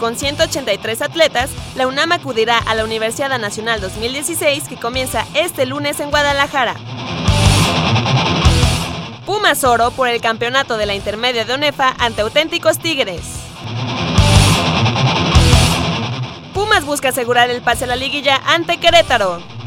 Con 183 atletas, la UNAM acudirá a la Universidad Nacional 2016 que comienza este lunes en Guadalajara. Pumas Oro por el campeonato de la intermedia de UNEFA ante auténticos Tigres. Pumas busca asegurar el pase a la liguilla ante Querétaro.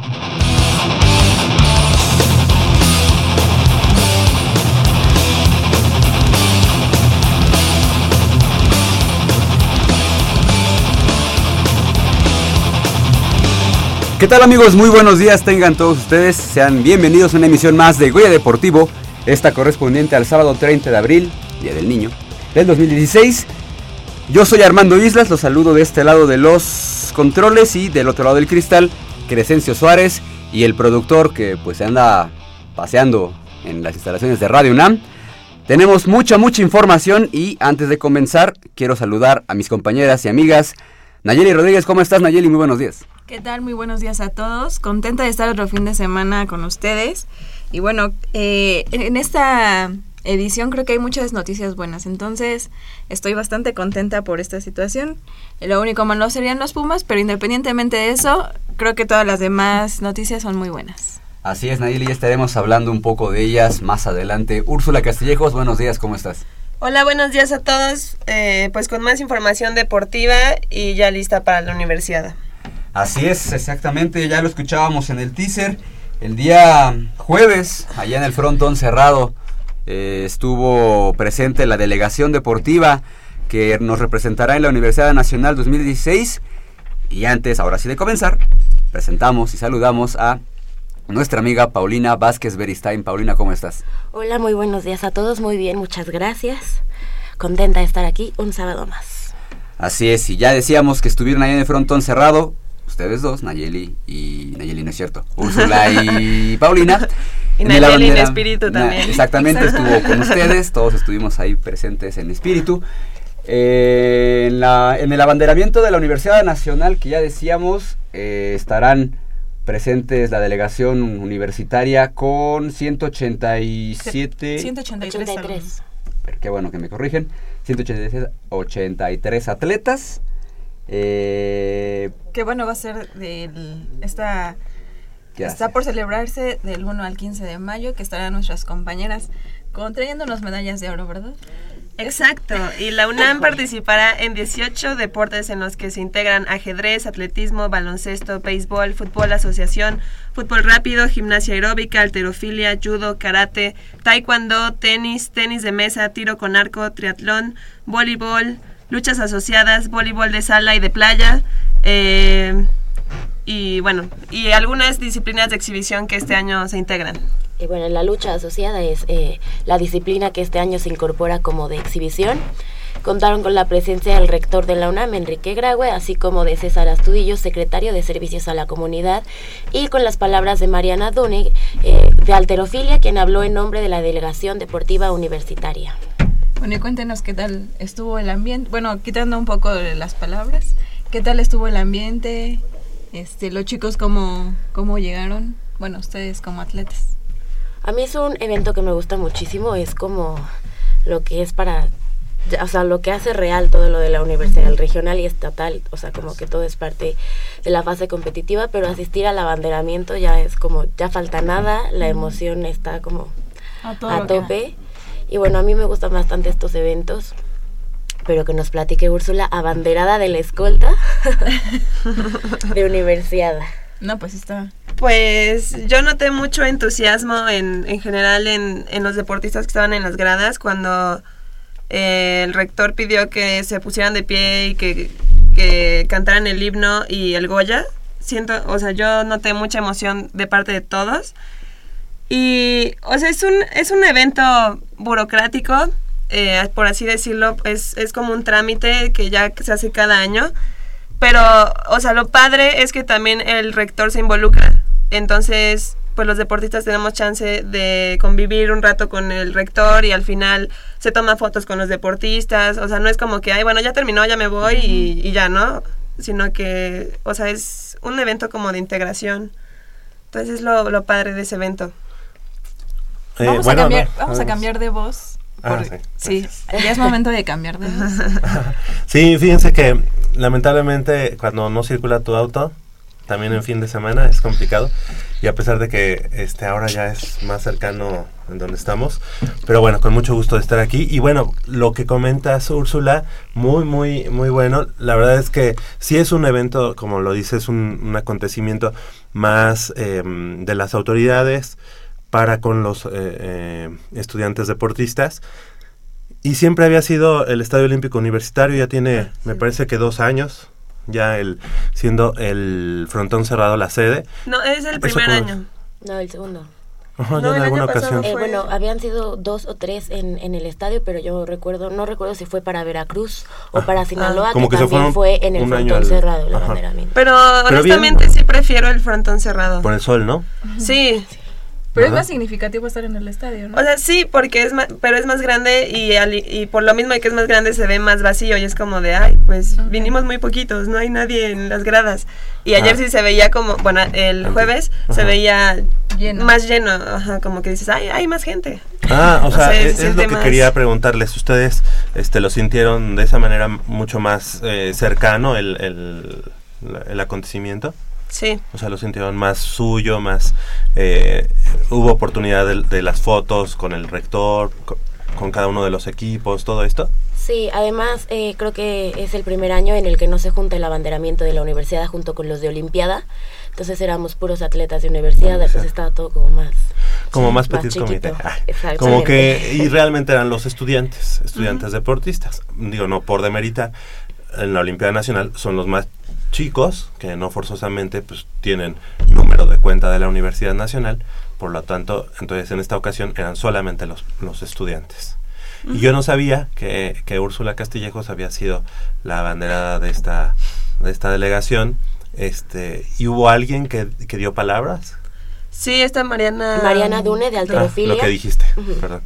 ¿Qué tal amigos? Muy buenos días tengan todos ustedes. Sean bienvenidos a una emisión más de Goya Deportivo, esta correspondiente al sábado 30 de abril, Día del Niño, del 2016. Yo soy Armando Islas, los saludo de este lado de los controles y del otro lado del cristal, Crescencio Suárez y el productor que pues se anda paseando en las instalaciones de Radio UNAM. Tenemos mucha, mucha información y antes de comenzar quiero saludar a mis compañeras y amigas. Nayeli Rodríguez, ¿cómo estás Nayeli? Muy buenos días. ¿Qué tal? Muy buenos días a todos. Contenta de estar otro fin de semana con ustedes. Y bueno, eh, en esta edición creo que hay muchas noticias buenas. Entonces estoy bastante contenta por esta situación. Lo único malo serían los Pumas, pero independientemente de eso, creo que todas las demás noticias son muy buenas. Así es, Nayeli, ya estaremos hablando un poco de ellas más adelante. Úrsula Castillejos, buenos días, ¿cómo estás? Hola, buenos días a todos. Eh, pues con más información deportiva y ya lista para la universidad. Así es, exactamente, ya lo escuchábamos en el teaser. El día jueves, allá en el frontón cerrado, eh, estuvo presente la delegación deportiva que nos representará en la Universidad Nacional 2016. Y antes, ahora sí de comenzar, presentamos y saludamos a nuestra amiga Paulina Vázquez Beristain. Paulina, ¿cómo estás? Hola, muy buenos días a todos, muy bien, muchas gracias. Contenta de estar aquí un sábado más. Así es, y ya decíamos que estuvieron ahí en el frontón cerrado, ustedes dos, Nayeli y Nayeli no es cierto, Úrsula y Paulina. Y Nayeli en espíritu también. Exactamente, estuvo con ustedes, todos estuvimos ahí presentes en espíritu. Eh, en, la, en el abanderamiento de la Universidad Nacional, que ya decíamos, eh, estarán presentes la delegación universitaria con 187... 183. Qué bueno que me corrigen. 183 atletas. Eh, Qué bueno va a ser del, esta... Está por celebrarse del 1 al 15 de mayo, que estarán nuestras compañeras con, trayéndonos medallas de oro, ¿verdad? Exacto, y la UNAM participará en 18 deportes en los que se integran ajedrez, atletismo, baloncesto, béisbol, fútbol asociación, fútbol rápido, gimnasia aeróbica, alterofilia, judo, karate, taekwondo, tenis, tenis de mesa, tiro con arco, triatlón, voleibol, luchas asociadas, voleibol de sala y de playa, eh, y bueno, y algunas disciplinas de exhibición que este año se integran. Y bueno, la lucha asociada es eh, la disciplina que este año se incorpora como de exhibición. Contaron con la presencia del rector de la UNAM, Enrique Graue, así como de César Astudillo, secretario de Servicios a la Comunidad, y con las palabras de Mariana Dunig, eh, de Alterofilia, quien habló en nombre de la Delegación Deportiva Universitaria. Bueno, y cuéntenos qué tal estuvo el ambiente. Bueno, quitando un poco las palabras, ¿qué tal estuvo el ambiente? Este, los chicos cómo, cómo llegaron, bueno, ustedes como atletas. A mí es un evento que me gusta muchísimo, es como lo que es para, o sea, lo que hace real todo lo de la universidad, el regional y estatal, o sea, como que todo es parte de la fase competitiva, pero asistir al abanderamiento ya es como, ya falta nada, la emoción está como a, tope. Y bueno, a mí me gustan bastante estos eventos pero que nos platique Úrsula, abanderada de la escolta de universidad. No, pues está. Pues yo noté mucho entusiasmo en, en general en, los deportistas que estaban en las gradas cuando eh, el rector pidió que se pusieran de pie y que, que cantaran el himno y el Goya. Siento, o sea, yo noté mucha emoción de parte de todos. Y, o sea, es un, es un evento burocrático eh, por así decirlo, es, es como un trámite que ya se hace cada año. Pero, o sea, lo padre es que también el rector se involucra. Entonces, pues los deportistas tenemos chance de convivir un rato con el rector y al final se toma fotos con los deportistas. O sea, no es como que, ay, bueno, ya terminó, ya me voy y, y ya, ¿no? Sino que, o sea, es un evento como de integración. Entonces es lo, lo padre de ese evento. Eh, vamos bueno, a cambiar, no, vamos a vamos. cambiar de voz. Ah, por- sí, sí, ya es momento de cambiar de voz. Sí, fíjense que lamentablemente cuando no circula tu auto, también en fin de semana es complicado. Y a pesar de que este ahora ya es más cercano en donde estamos, pero bueno, con mucho gusto de estar aquí. Y bueno, lo que comentas Úrsula, muy, muy, muy bueno. La verdad es que sí es un evento, como lo dices, un, un acontecimiento más em, de las autoridades para con los eh, eh, estudiantes deportistas. Y siempre había sido el Estadio Olímpico Universitario, ya tiene, me parece que dos años, ya el siendo el frontón cerrado la sede. No, es el primer año. No, el segundo. Ajá, No, ya en alguna ocasión. Eh, bueno, habían sido dos o tres en, en el estadio, pero yo recuerdo, no recuerdo si fue para Veracruz o para Sinaloa, Como que también fue en el frontón al- cerrado, Ajá. abanderamiento. Pero, honestamente sí prefiero el frontón cerrado. Por el sol, ¿no? Sí, Pero es más significativo estar en el estadio, ¿no? o sea, sí, porque es más, pero es más grande y, al- y por lo mismo de que es más grande se ve más vacío y es como de, ay, pues vinimos muy poquitos, no hay nadie en las gradas. Y ayer Ah. sí se veía como, bueno, el jueves se veía Lleno. más lleno, ajá, como que dices, ay, hay más gente. Ah, o O sea, sea, se es, lo que más- quería preguntarles. ¿Ustedes este, lo sintieron de esa manera mucho más eh, cercano el, el, el acontecimiento? Sí. O sea, lo sintieron más suyo, más... eh, hubo oportunidad de, de las fotos con el rector, co- con, cada uno de los equipos, todo esto. Sí, además eh, creo que es el primer año en el que no se junta el abanderamiento de la universidad junto con los de Olimpiada. Entonces éramos puros atletas de universidad, entonces estaba todo como más... Como sí, más petit comité. Ah, como que... Y realmente eran los estudiantes, estudiantes deportistas. Digo, no por demeritar, en la Olimpiada Nacional son los más chicos, que no forzosamente pues tienen número de cuenta de la Universidad Nacional, por lo tanto, entonces en esta ocasión eran solamente los, los estudiantes. Y yo no sabía que, que Úrsula Castillejos había sido la abanderada de esta, de esta delegación. Este, ¿Y hubo alguien que, que dio palabras? Sí, esta Mariana... Mariana Dune de Ah, Alterofilia. lo que dijiste, perdón.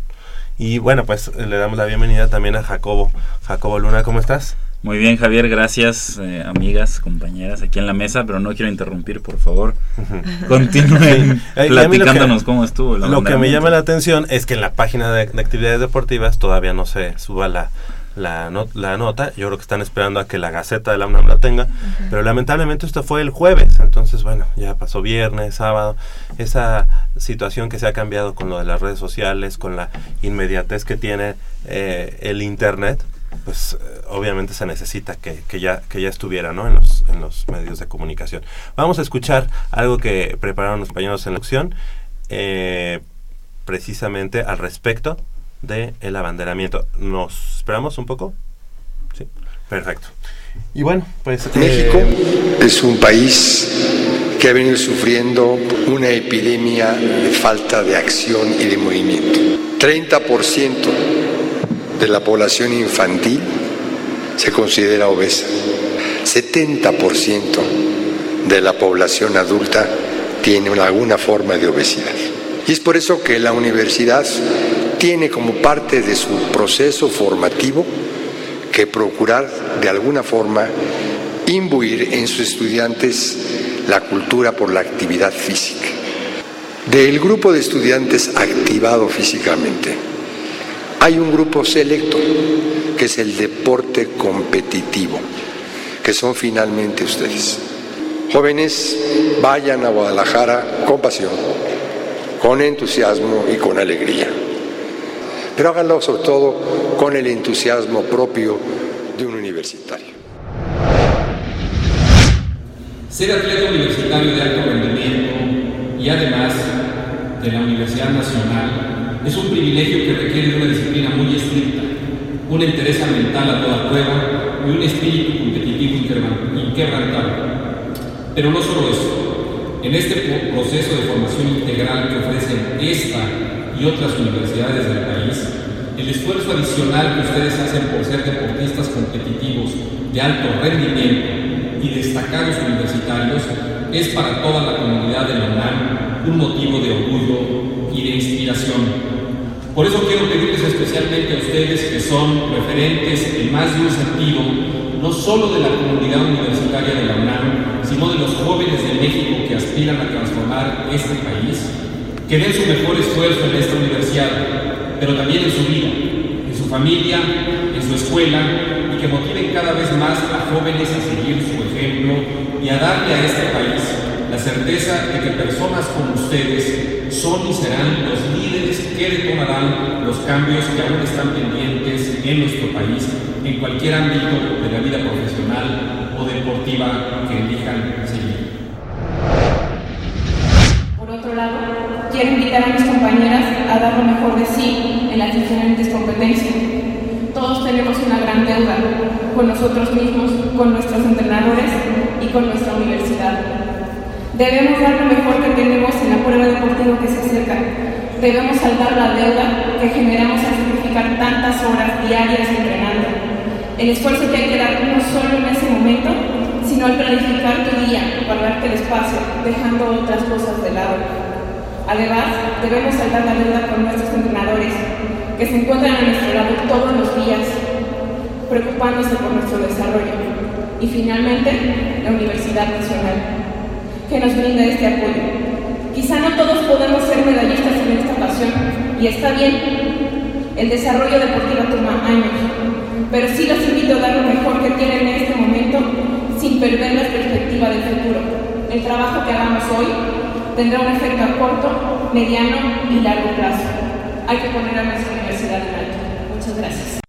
Y bueno, pues le damos la bienvenida también a Jacobo. Jacobo Luna, ¿cómo estás? Muy bien, Javier, gracias, eh, amigas, compañeras aquí en la mesa, pero no quiero interrumpir, por favor. Continúen que- platicándonos cómo estuvo. Lo que me llama la atención es que en la página de, de actividades deportivas todavía no se suba la, la, no- la nota. Yo creo que están esperando a que la Gaceta de la UNAM la tenga. Pero lamentablemente esto fue el jueves. Entonces, bueno, ya pasó viernes, sábado. Esa situación que se ha cambiado con lo de las redes sociales, con la inmediatez que tiene eh, el Internet, pues eh, obviamente se necesita que, que ya, que ya estuviera ¿no? en, los, en los medios de comunicación. Vamos a escuchar algo que prepararon los compañeros en la opción, eh, precisamente al respecto del el abanderamiento. ¿Nos esperamos un poco? Sí, perfecto. Y bueno, pues... eh, México es un país que ha venido sufriendo una epidemia de falta de acción y de movimiento. 30% de la población infantil se considera obesa. 70% de la población adulta tiene alguna forma de obesidad. Y es por eso que la universidad tiene como parte de su proceso formativo que procurar de alguna forma imbuir en sus estudiantes la cultura por la actividad física. Del grupo de estudiantes activado físicamente, hay un grupo selecto que es el deporte competitivo, que son finalmente ustedes. Jóvenes, vayan a Guadalajara con pasión, con entusiasmo y con alegría. Pero háganlo sobre todo con el entusiasmo propio de un universitario. Ser atleta universitario de alto rendimiento y además de la Universidad Nacional es un privilegio que requiere de una disciplina muy estricta, una entereza mental a toda prueba y un espíritu competitivo inquebran- inquebrantable. Pero no solo eso, en este proceso de formación integral que ofrecen esta y otras universidades del país, el esfuerzo adicional que ustedes hacen por ser deportistas competitivos de alto rendimiento y destacados universitarios es para toda la comunidad de la UNAM un motivo de orgullo y de inspiración. Por eso quiero pedirles especialmente a ustedes que son referentes en más de un sentido, no solo de la comunidad universitaria de la UNAM, sino de los jóvenes de México que aspiran a transformar este país, que den su mejor esfuerzo en esta universidad, pero también en su vida, en su familia, en su escuela, y que motiven cada vez más a jóvenes a seguir su ejemplo y a darle a este país la certeza de que personas como ustedes son y serán los líderes que detomarán los cambios que aún están pendientes en nuestro país, en cualquier ámbito de la vida profesional o deportiva que elijan seguir. Por otro lado, quiero invitar a mis compañeras a dar lo mejor de sí en las diferentes competencias. Todos tenemos una gran deuda con nosotros mismos, con nuestros entrenadores y con nuestra universidad. Debemos dar lo mejor que tenemos en la prueba deportiva que se acerca. Debemos saldar la deuda que generamos al sacrificar tantas horas diarias entrenando. El esfuerzo que hay que dar no solo en ese momento, sino al planificar tu día, guardarte el espacio, dejando otras cosas de lado. Además, debemos saldar la deuda con nuestros entrenadores, que se encuentran a nuestro lado todos los días, preocupándose por nuestro desarrollo. Y finalmente, la Universidad Nacional, que nos brinda este apoyo. Quizá no todos podemos ser medallistas en esta ocasión, y está bien. El desarrollo deportivo toma años, pero sí los invito a dar lo mejor que tienen en este momento sin perder la perspectiva del futuro. El trabajo que hagamos hoy tendrá un efecto a corto, mediano y largo plazo. Hay que poner a nuestra universidad en alto. Muchas gracias.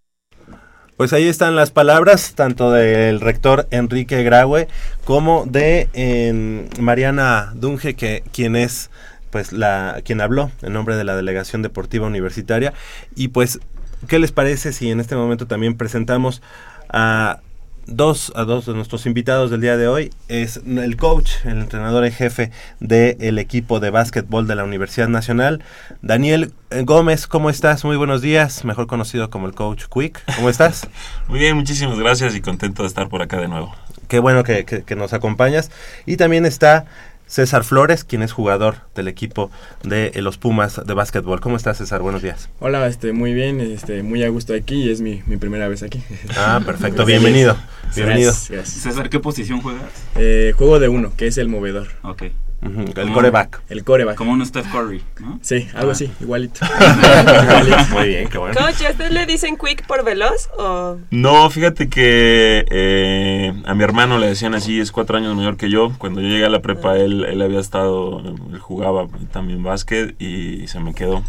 Pues ahí están las palabras, tanto del rector Enrique Graue como de eh, Mariana Dunge, que quien es pues la quien habló en nombre de la delegación deportiva universitaria. Y pues qué les parece si en este momento también presentamos a dos a dos de nuestros invitados del día de hoy es el coach, el entrenador en jefe del equipo de básquetbol de la Universidad Nacional, Daniel Gómez, ¿cómo estás? Muy buenos días, mejor conocido como el coach Quick, ¿cómo estás? Muy bien, muchísimas gracias y contento de estar por acá de nuevo. Qué bueno que, que, que nos acompañas. Y también está César Flores, quien es jugador del equipo de eh, los Pumas de básquetbol. ¿Cómo estás, César? Buenos días. Hola, este, muy bien, este, muy a gusto aquí y es mi, mi primera vez aquí. Ah, perfecto, bienvenido. Bienvenido. Gracias, gracias. César, ¿qué posición juegas? Eh, juego de uno, que es el movedor. Ok. Ujú, El coreback. El coreback. Como un Steph Curry, ¿no? Sí, algo Ah. así, igualito. Muy bien, qué bueno. Coach, ¿a usted le dicen quick por veloz o...? No, fíjate que eh, a mi hermano le decían así, es cuatro años mayor que yo. Cuando yo llegué a la prepa, él, él había estado, él jugaba también básquet y se me quedó.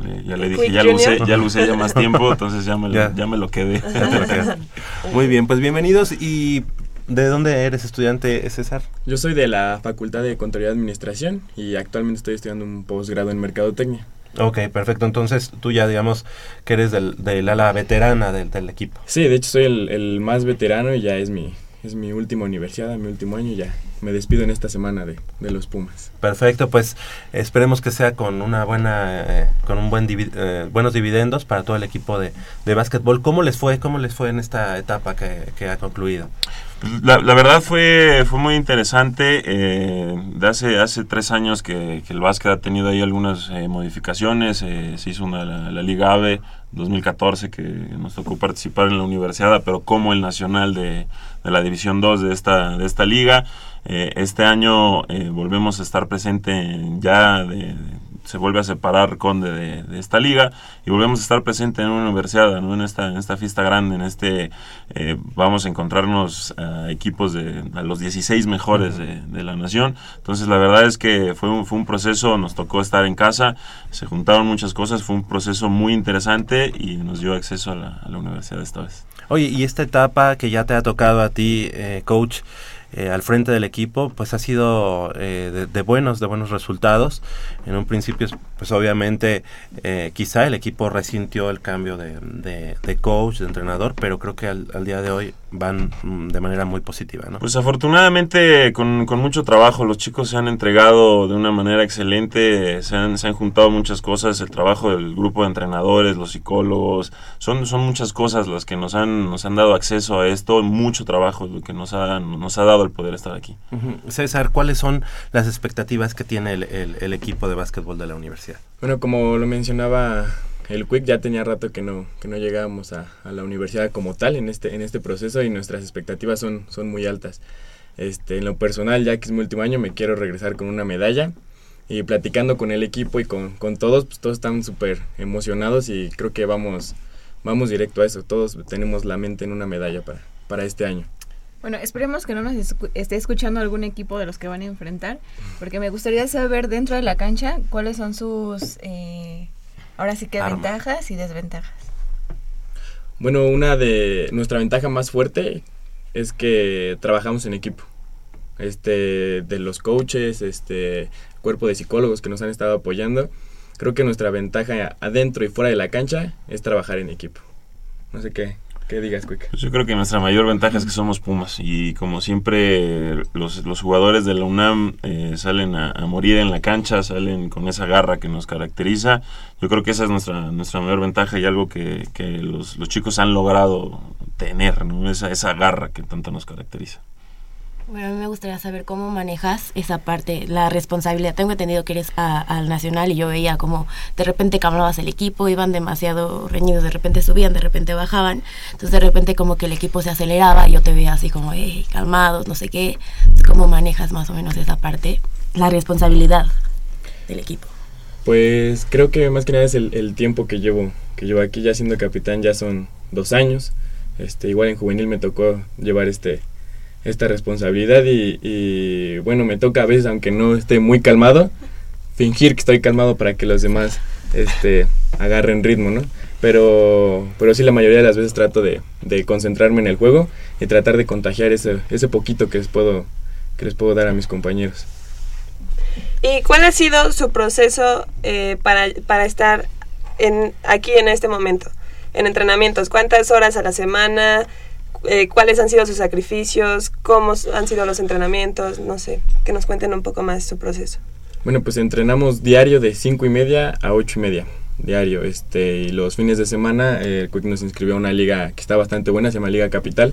Le- ya le dije, Quick ya lo usé, ya lo usé ya más tiempo, entonces ya me, lo- Ya. ya me lo quedé. Muy bien, pues bienvenidos. ¿Y de dónde eres estudiante, César? Yo soy de la Facultad de Contaduría y Administración y actualmente estoy estudiando un posgrado en Mercadotecnia. Ok, perfecto. Entonces tú ya digamos que eres del, del ala veterana del, del equipo. Sí, de hecho soy el, el más veterano y ya es mi, es mi última universidad, mi último año y ya me despido en esta semana de, de los Pumas. Perfecto, pues esperemos que sea con una buena, eh, con un buen divi- eh, buenos dividendos para todo el equipo de, de básquetbol. ¿Cómo les fue? ¿Cómo les fue en esta etapa que, que ha concluido? La, verdad fue, fue muy interesante. eh, de hace, hace tres años que, el básquet ha tenido ahí algunas eh, modificaciones. eh, se hizo una, la, la Liga AVE 2014 que nos tocó participar en la universidad, pero como el nacional de, de la División 2 de esta, de esta liga. Este año volvemos a estar presente en- ya de, se vuelve a separar Conde de, de esta liga y volvemos a estar presente en una universidad, ¿no? en esta en esta fiesta grande, en este eh, vamos a encontrarnos a equipos de a los 16 mejores de, de la nación. Entonces la verdad es que fue un, fue un proceso, nos tocó estar en casa, se juntaron muchas cosas, fue un proceso muy interesante y nos dio acceso a la, a la universidad esta vez. Oye, y esta etapa que ya te ha tocado a ti, eh, coach, eh, al frente del equipo, pues ha sido eh, de, de, buenos, de buenos resultados. En un principio, pues obviamente, eh, quizá el equipo resintió el cambio de, de, de coach, de entrenador, pero creo que al, al, día de hoy van mm, de manera muy positiva. ¿no? Pues afortunadamente, con, con, mucho trabajo, los chicos se han entregado de una manera excelente, se han, se han juntado muchas cosas, el trabajo del grupo de entrenadores, los psicólogos, son, son muchas cosas las que nos han, nos han dado acceso a esto, mucho trabajo lo que nos ha, nos ha dado el poder estar aquí. Uh -huh. César, ¿cuáles son las expectativas que tiene el, el, el equipo de básquetbol de la universidad? Bueno, como lo mencionaba el Quick, ya tenía rato que no, que no llegábamos a, a, la universidad como tal en este, en este proceso y nuestras expectativas son, son muy altas. Este, en lo personal, ya que es mi último año, me quiero regresar con una medalla y platicando con el equipo y con, con todos, pues todos están súper emocionados y creo que vamos, vamos directo a eso. Todos tenemos la mente en una medalla para, para este año. Bueno, esperemos que no nos escu esté escuchando algún equipo de los que van a enfrentar, porque me gustaría saber dentro de la cancha cuáles son sus, eh, ahora sí que Arma. ventajas y desventajas. Bueno, una de nuestra ventaja más fuerte es que trabajamos en equipo. Este, de los coaches, este, cuerpo de psicólogos que nos han estado apoyando. Creo que nuestra ventaja adentro y fuera de la cancha es trabajar en equipo. No sé qué, ¿Qué digas, Quick? Pues yo creo que nuestra mayor ventaja es que somos Pumas y como siempre los, los jugadores de la UNAM eh, salen a, a, morir en la cancha, salen con esa garra que nos caracteriza. Yo creo que esa es nuestra, nuestra mayor ventaja y algo que, que los, los, chicos han logrado tener, ¿no? esa, esa garra que tanto nos caracteriza. Bueno, a mí me gustaría saber cómo manejas esa parte, la responsabilidad. Tengo entendido que eres al Nacional y yo veía como de repente cambiabas el equipo, iban demasiado reñidos, de repente subían, de repente bajaban. Entonces de repente como que el equipo se aceleraba y yo te veía así como, hey, calmados, no sé qué. ¿Cómo manejas más o menos esa parte, la responsabilidad del equipo? Pues creo que más que nada es el, el tiempo que llevo, que llevo aquí ya siendo capitán, ya son dos años. Este, igual en juvenil me tocó llevar este esta responsabilidad y, y, bueno, me toca a veces, aunque no esté muy calmado, fingir que estoy calmado para que los demás este, agarren ritmo, ¿no? Pero, pero sí la mayoría de las veces trato de, de concentrarme en el juego y tratar de contagiar ese, poquito que les, puedo, que les puedo dar a mis compañeros. ¿Y cuál ha sido su proceso eh, para, para estar en, aquí en este momento? En entrenamientos, ¿cuántas horas a la semana? Eh, cuáles han sido sus sacrificios, cómo han sido los entrenamientos, no sé, que nos cuenten un poco más su proceso. Bueno, pues entrenamos diario de 5 y media a 8 y media, diario, este, y los fines de semana eh, nos inscribió a una liga que está bastante buena, se llama Liga Capital,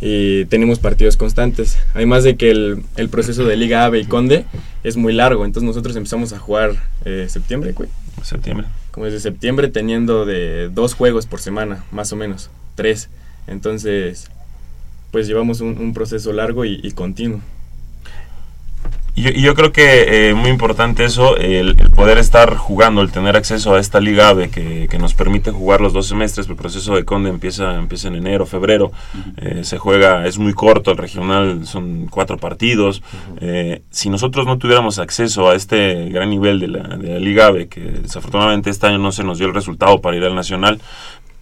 y tenemos partidos constantes. Además de que el, el, proceso de Liga AVE y Conde es muy largo, entonces nosotros empezamos a jugar eh, septiembre, güey. Septiembre. Como desde septiembre teniendo de dos juegos por semana, más o menos, tres. Entonces, pues llevamos un, un proceso largo y, y continuo. Y yo, yo, creo que eh, muy importante eso, el, el, poder estar jugando, el tener acceso a esta Liga AVE que, que, nos permite jugar los dos semestres. El proceso de Conde empieza, empieza en enero, febrero. Uh -huh. eh, se juega, es muy corto, el regional son cuatro partidos. Uh -huh. eh, si nosotros no tuviéramos acceso a este gran nivel de la, de la Liga AVE, que desafortunadamente este año no se nos dio el resultado para ir al Nacional,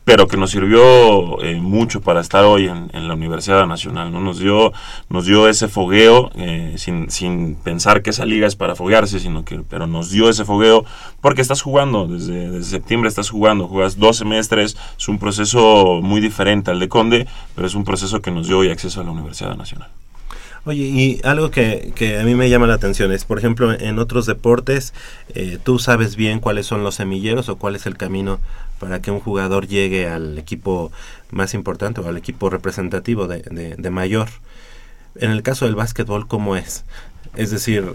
pero que nos sirvió eh, mucho para estar hoy en, en, la Universidad Nacional, ¿no? Nos dio, nos dio ese fogueo, eh, sin, sin pensar que esa liga es para foguearse, sino que, pero nos dio ese fogueo porque estás jugando, desde, septiembre estás jugando, jugas dos semestres, es un proceso muy diferente al de Conde, pero es un proceso que nos dio hoy acceso a la Universidad Nacional. Oye, y algo que, que, a mí me llama la atención es, por ejemplo, en otros deportes, eh, tú sabes bien cuáles son los semilleros o cuál es el camino para que un jugador llegue al equipo más importante o al equipo representativo de, de, de mayor. En el caso del básquetbol, ¿cómo es? Es decir,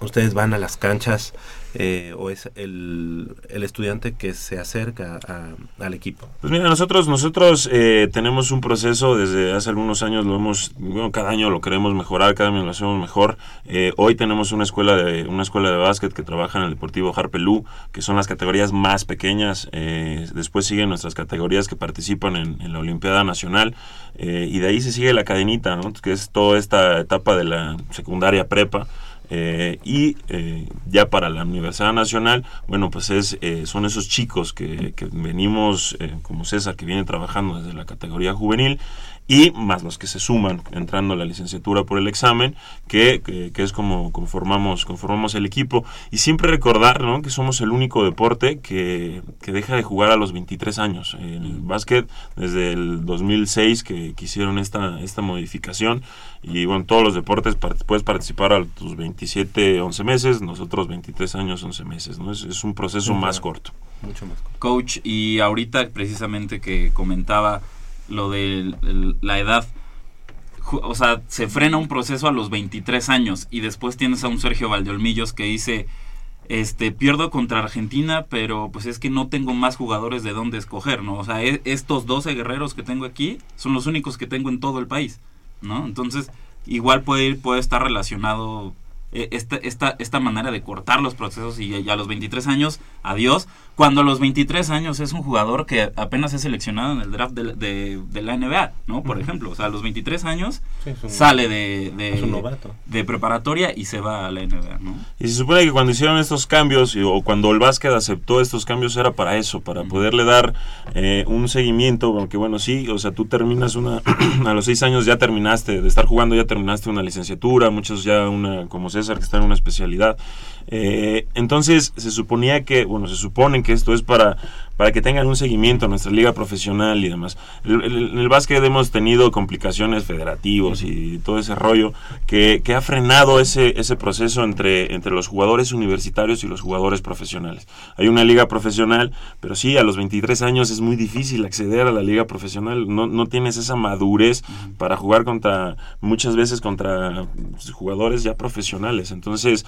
ustedes van a las canchas eh, o es el, el, estudiante que se acerca a, al equipo? Pues mira, nosotros nosotros eh, tenemos un proceso desde hace algunos años, lo hemos, bueno, cada año lo queremos mejorar, cada año lo hacemos mejor. Eh, hoy tenemos una escuela de una escuela de básquet que trabaja en el Deportivo Harpelú, que son las categorías más pequeñas. Eh, después siguen nuestras categorías que participan en, la Olimpiada Nacional y de ahí se sigue la cadenita, ¿no? que es toda esta etapa de la secundaria prepa Eh, y eh, ya para la Universidad Nacional, bueno, pues es, eh, son esos chicos que, que venimos, eh, como César, que viene trabajando desde la categoría juvenil, y más los que se suman entrando a la licenciatura por el examen, que, que, que es como conformamos, conformamos el equipo. Y siempre recordar ¿no? que somos el único deporte que, que deja de jugar a los 23 años. En el básquet, desde el 2006 que, que hicieron esta, esta modificación, y bueno, todos los deportes part- puedes participar a tus 27, 11 meses, nosotros 23 años, 11 meses. ¿no? Es, es un proceso Ujú. más corto. Mucho más. Coach, y ahorita precisamente que comentaba lo de la edad, o sea, se frena un proceso a los 23 años y después tienes a un Sergio Valdeolmillos que dice, este, pierdo contra Argentina, pero pues es que no tengo más jugadores de dónde escoger, ¿no? O sea, e- estos 12 guerreros que tengo aquí son los únicos que tengo en todo el país, ¿no? Entonces, igual puede ir, puede estar relacionado eh, esta, esta, esta manera de cortar los procesos y a los 23 años, adiós. Cuando a los 23 años es un jugador que apenas es seleccionado en el draft de, de- de la NBA, ¿no? Por ejemplo, o sea, a los 23 años Sí, es un- sale de, de, es un novato. de preparatoria y se va a la NBA, ¿no? Y se supone que cuando hicieron estos cambios, o cuando el básquet aceptó estos cambios, era para eso, para poderle dar eh, un seguimiento, aunque bueno, sí, o sea, tú terminas una, a los seis años ya terminaste, de estar jugando ya terminaste una licenciatura, muchos ya una, como Que está en una especialidad. Eh, entonces, se suponía que, bueno, se suponen que esto es para, para que tengan un seguimiento a nuestra liga profesional y demás. El- el- En el, básquet hemos tenido complicaciones federativos y todo ese rollo que, que ha frenado ese, ese proceso entre, entre los jugadores universitarios y los jugadores profesionales. Hay una liga profesional, pero sí, a los 23 años es muy difícil acceder a la liga profesional. No, no tienes esa madurez para jugar contra, muchas veces contra jugadores ya profesionales. Entonces,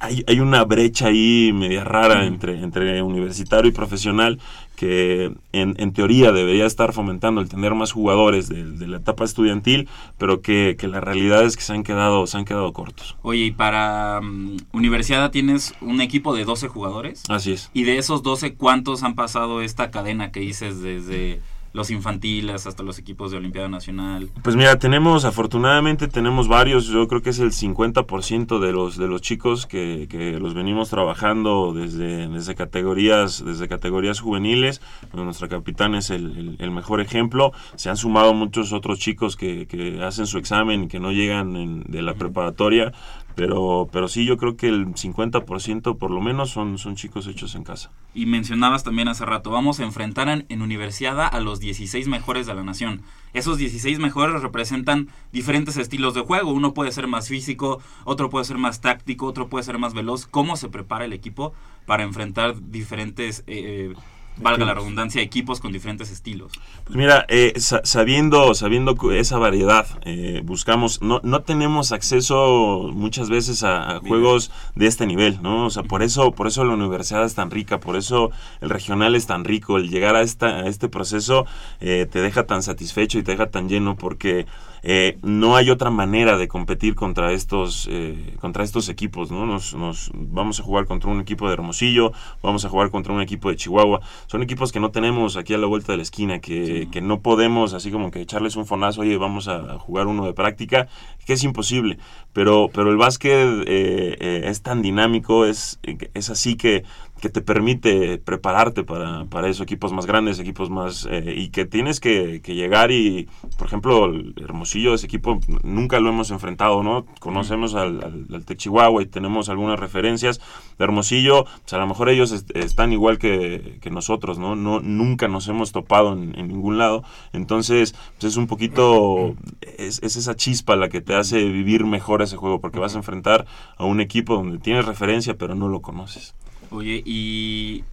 hay, hay una brecha ahí media rara entre, entre universitario y profesional que en, en teoría debería estar fomentando el tener más jugadores de, de la etapa estudiantil, pero que, que la realidad es que se han quedado, se han quedado cortos. Oye, y para mm, Universidad tienes un equipo de 12 jugadores. Así es. Y de esos 12, ¿cuántos han pasado esta cadena que dices desde los infantiles hasta los equipos de Olimpiada Nacional? Pues mira, tenemos, afortunadamente tenemos varios, yo creo que es el 50% de los, de los chicos que, que los venimos trabajando desde, desde categorías, desde categorías juveniles. Nuestra capitán es el, el- mejor ejemplo. Se han sumado muchos otros chicos que, que hacen su examen y que no llegan de la preparatoria. Pero, pero sí, yo creo que el 50% por lo menos son, son chicos hechos en casa. Y mencionabas también hace rato, vamos a enfrentar en, Universidad a los 16 mejores de la nación. Esos 16 mejores representan diferentes estilos de juego. Uno puede ser más físico, otro puede ser más táctico, otro puede ser más veloz. ¿Cómo se prepara el equipo para enfrentar diferentes, eh, valga la redundancia, equipos con diferentes estilos? Pues mira, eh, sa- sabiendo, sabiendo esa variedad, eh, buscamos, no, no tenemos acceso muchas veces a, a juegos de este nivel, ¿no? O sea, por eso, por eso la universidad es tan rica, por eso el regional es tan rico, el llegar a esta, a este proceso eh, te deja tan satisfecho y te deja tan lleno porque eh, no hay otra manera de competir contra estos, eh, contra estos equipos, ¿no? Nos, nos vamos a jugar contra un equipo de Hermosillo, vamos a jugar contra un equipo de Chihuahua. Son equipos que no tenemos aquí a la vuelta de la esquina, que, que no podemos así como que echarles un fonazo, oye, vamos a jugar uno de práctica, que es imposible. Pero, pero el básquet eh, eh, es tan dinámico, es, es así que, que te permite prepararte para, para eso, equipos más grandes, equipos más... eh, y que tienes que, que llegar y, por ejemplo, el Hermosillo, ese equipo nunca lo hemos enfrentado, ¿no? Conocemos al, al, al Tec Chihuahua y tenemos algunas referencias de Hermosillo, pues a lo mejor ellos est- están igual que, que nosotros, ¿no? no Nunca nos hemos topado en, en ningún lado, entonces pues es un poquito, es, es esa chispa la que te hace vivir mejor ese juego, porque vas a enfrentar a un equipo donde tienes referencia, pero no lo conoces. Oye, y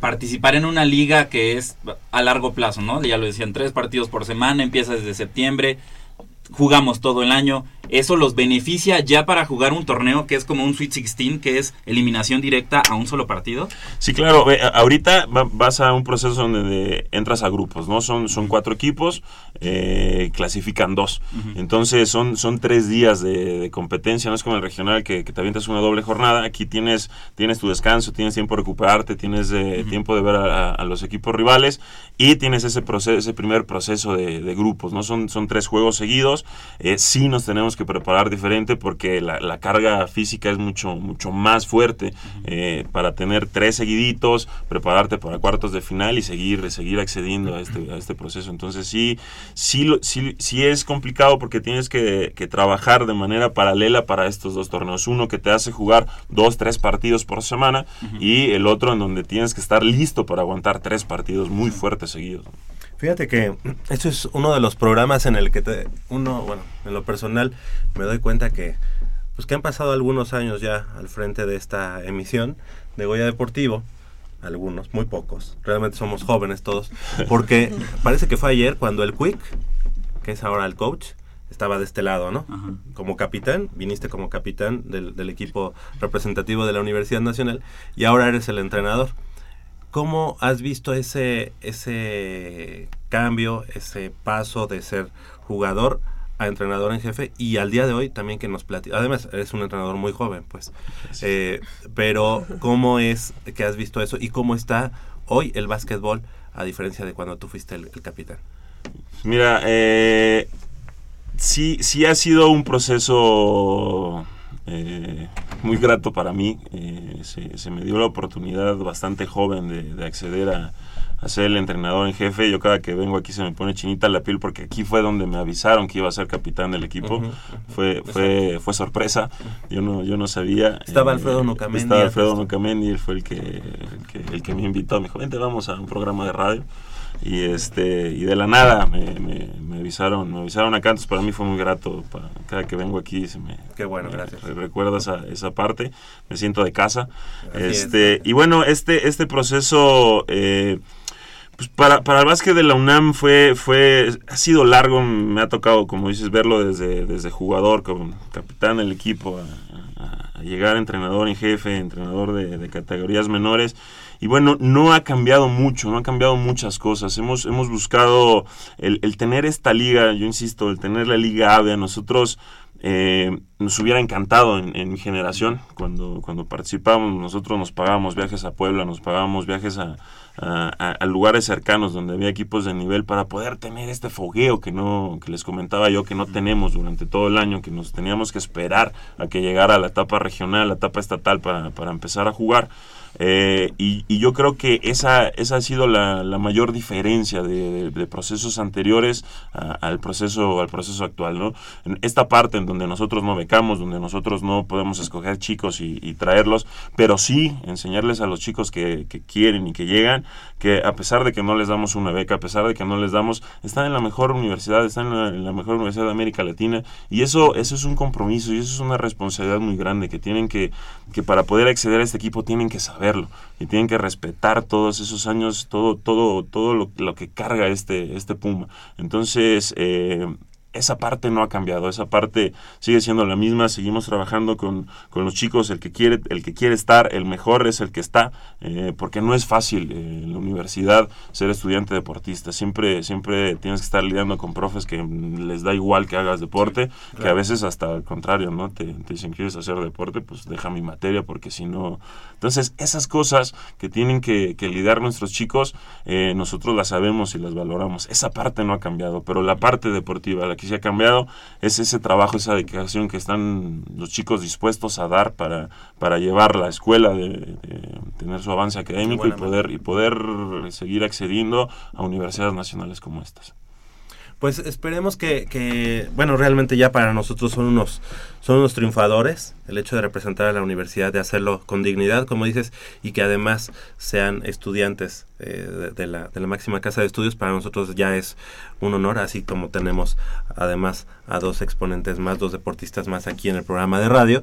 participar en una liga que es a largo plazo, ¿no? Ya lo decían, tres partidos por semana, empieza desde septiembre, jugamos todo el año. Eso los beneficia ya para jugar un torneo que es como un Sweet 16, que es eliminación directa a un solo partido. Sí, claro. ahorita va- vas a un proceso donde de- entras a grupos, ¿no? Son, son cuatro equipos, eh, clasifican dos. Entonces son, son tres días de, de competencia, no es como el regional que, que te avientas una doble jornada. Aquí tienes, tienes tu descanso, tienes tiempo de recuperarte, tienes eh, tiempo de ver a, a- a los equipos rivales y tienes ese proceso, ese primer proceso de, de grupos, ¿no? Son, son tres juegos seguidos. Eh, sí nos tenemos que que preparar diferente porque la, la carga física es mucho, mucho más fuerte eh, para tener tres seguiditos, prepararte para cuartos de final y seguir, seguir accediendo a este, a este proceso. Entonces sí, sí, sí, sí es complicado porque tienes que, que trabajar de manera paralela para estos dos torneos. Uno que te hace jugar dos, tres partidos por semana y el otro en donde tienes que estar listo para aguantar tres partidos muy fuertes seguidos. Fíjate que esto es uno de los programas en el que te- uno, bueno, en lo personal me doy cuenta que pues que han pasado algunos años ya al frente de esta emisión de Goya Deportivo, algunos, muy pocos, realmente somos jóvenes todos, porque parece que fue ayer cuando el Quick, que es ahora el coach, estaba de este lado, ¿no? Como capitán, viniste como capitán del, del equipo representativo de la Universidad Nacional y ahora eres el entrenador. ¿Cómo has visto ese, ese cambio, ese paso de ser jugador a entrenador en jefe y al día de hoy también que nos platica? Además, eres un entrenador muy joven, pues. Eh, pero, ¿cómo es que has visto eso y cómo está hoy el básquetbol a diferencia de cuando tú fuiste el, el capitán? Mira, eh, sí, sí ha sido un proceso eh, muy grato para mí. Eh, se, se me dio la oportunidad bastante joven de, de acceder a, a ser el entrenador en jefe. Yo cada que vengo aquí se me pone chinita la piel porque aquí fue donde me avisaron que iba a ser capitán del equipo. Fue, fue, fue sorpresa. Yo no, yo no sabía. Estaba Eh, Alfredo Nocamendi, Estaba Alfredo Alfredo. Nocamendi, él fue el que, el que, el que me invitó. Me dijo, vente, vamos a un programa de radio y este y de la nada me, me- me avisaron me avisaron acá entonces para mí fue muy grato pa- cada que vengo aquí se me Qué bueno, me gracias. re- recuerda esa, esa parte me siento de casa este y bueno este este proceso eh, pues para, para el básquet de la UNAM fue, fue, ha sido largo, me ha tocado, como dices, verlo desde, desde jugador, como capitán del equipo, a, a- a llegar entrenador en jefe, entrenador de, de categorías menores. Y bueno, no ha cambiado mucho, no ha cambiado muchas cosas. Hemos, hemos buscado el, tener esta liga, yo insisto, el tener la liga AVE a nosotros eh, nos hubiera encantado en, en mi generación. Cuando, cuando participábamos, nosotros nos pagábamos viajes a Puebla, nos pagábamos viajes a lugares cercanos donde había equipos de nivel para poder tener este fogueo que no que les comentaba yo que no tenemos durante todo el año, que nos teníamos que esperar a que llegara la etapa regional, la etapa estatal para, para empezar a jugar. Eh, y, y yo creo que esa, esa ha sido la, la mayor diferencia de, de- de procesos anteriores a- al proceso al proceso actual, ¿no? En esta parte en donde nosotros no becamos, donde nosotros no podemos escoger chicos y, y traerlos, pero sí enseñarles a los chicos que, que quieren y que llegan, que a pesar de que no les damos una beca, a pesar de que no les damos, están en la mejor universidad, están en la, en la mejor universidad de América Latina, y eso, eso es un compromiso y eso es una responsabilidad muy grande que tienen que, que para poder acceder a este equipo tienen que saberlo y tienen que respetar todos esos años, todo, todo, todo lo, lo que carga este, este Puma. Entonces, eh, esa parte no ha cambiado, esa parte sigue siendo la misma, seguimos trabajando con, con los chicos, el que quiere, el que quiere estar, el mejor es el que está, eh, porque no es fácil eh, en la universidad ser estudiante deportista, siempre, siempre tienes que estar lidiando con profes que les da igual que hagas deporte, que a veces hasta al contrario, ¿no? Te, te dicen, ¿quieres hacer deporte? Pues deja mi materia, porque si no... Entonces, esas cosas que tienen que, que lidiar nuestros chicos, eh, nosotros las sabemos y las valoramos. Esa parte no ha cambiado, pero la parte deportiva, la que sí ha cambiado, es ese trabajo, esa dedicación que están los chicos dispuestos a dar para, para llevar la escuela, de, de tener su avance académico y poder, y poder seguir accediendo a universidades nacionales como estas. Pues esperemos que, que, bueno, realmente ya para nosotros son unos, son unos triunfadores, el hecho de representar a la universidad, de hacerlo con dignidad, como dices, y que además sean estudiantes eh, de, de la, de la máxima casa de estudios, para nosotros ya es un honor, así como tenemos además a dos exponentes más, dos deportistas más aquí en el programa de radio.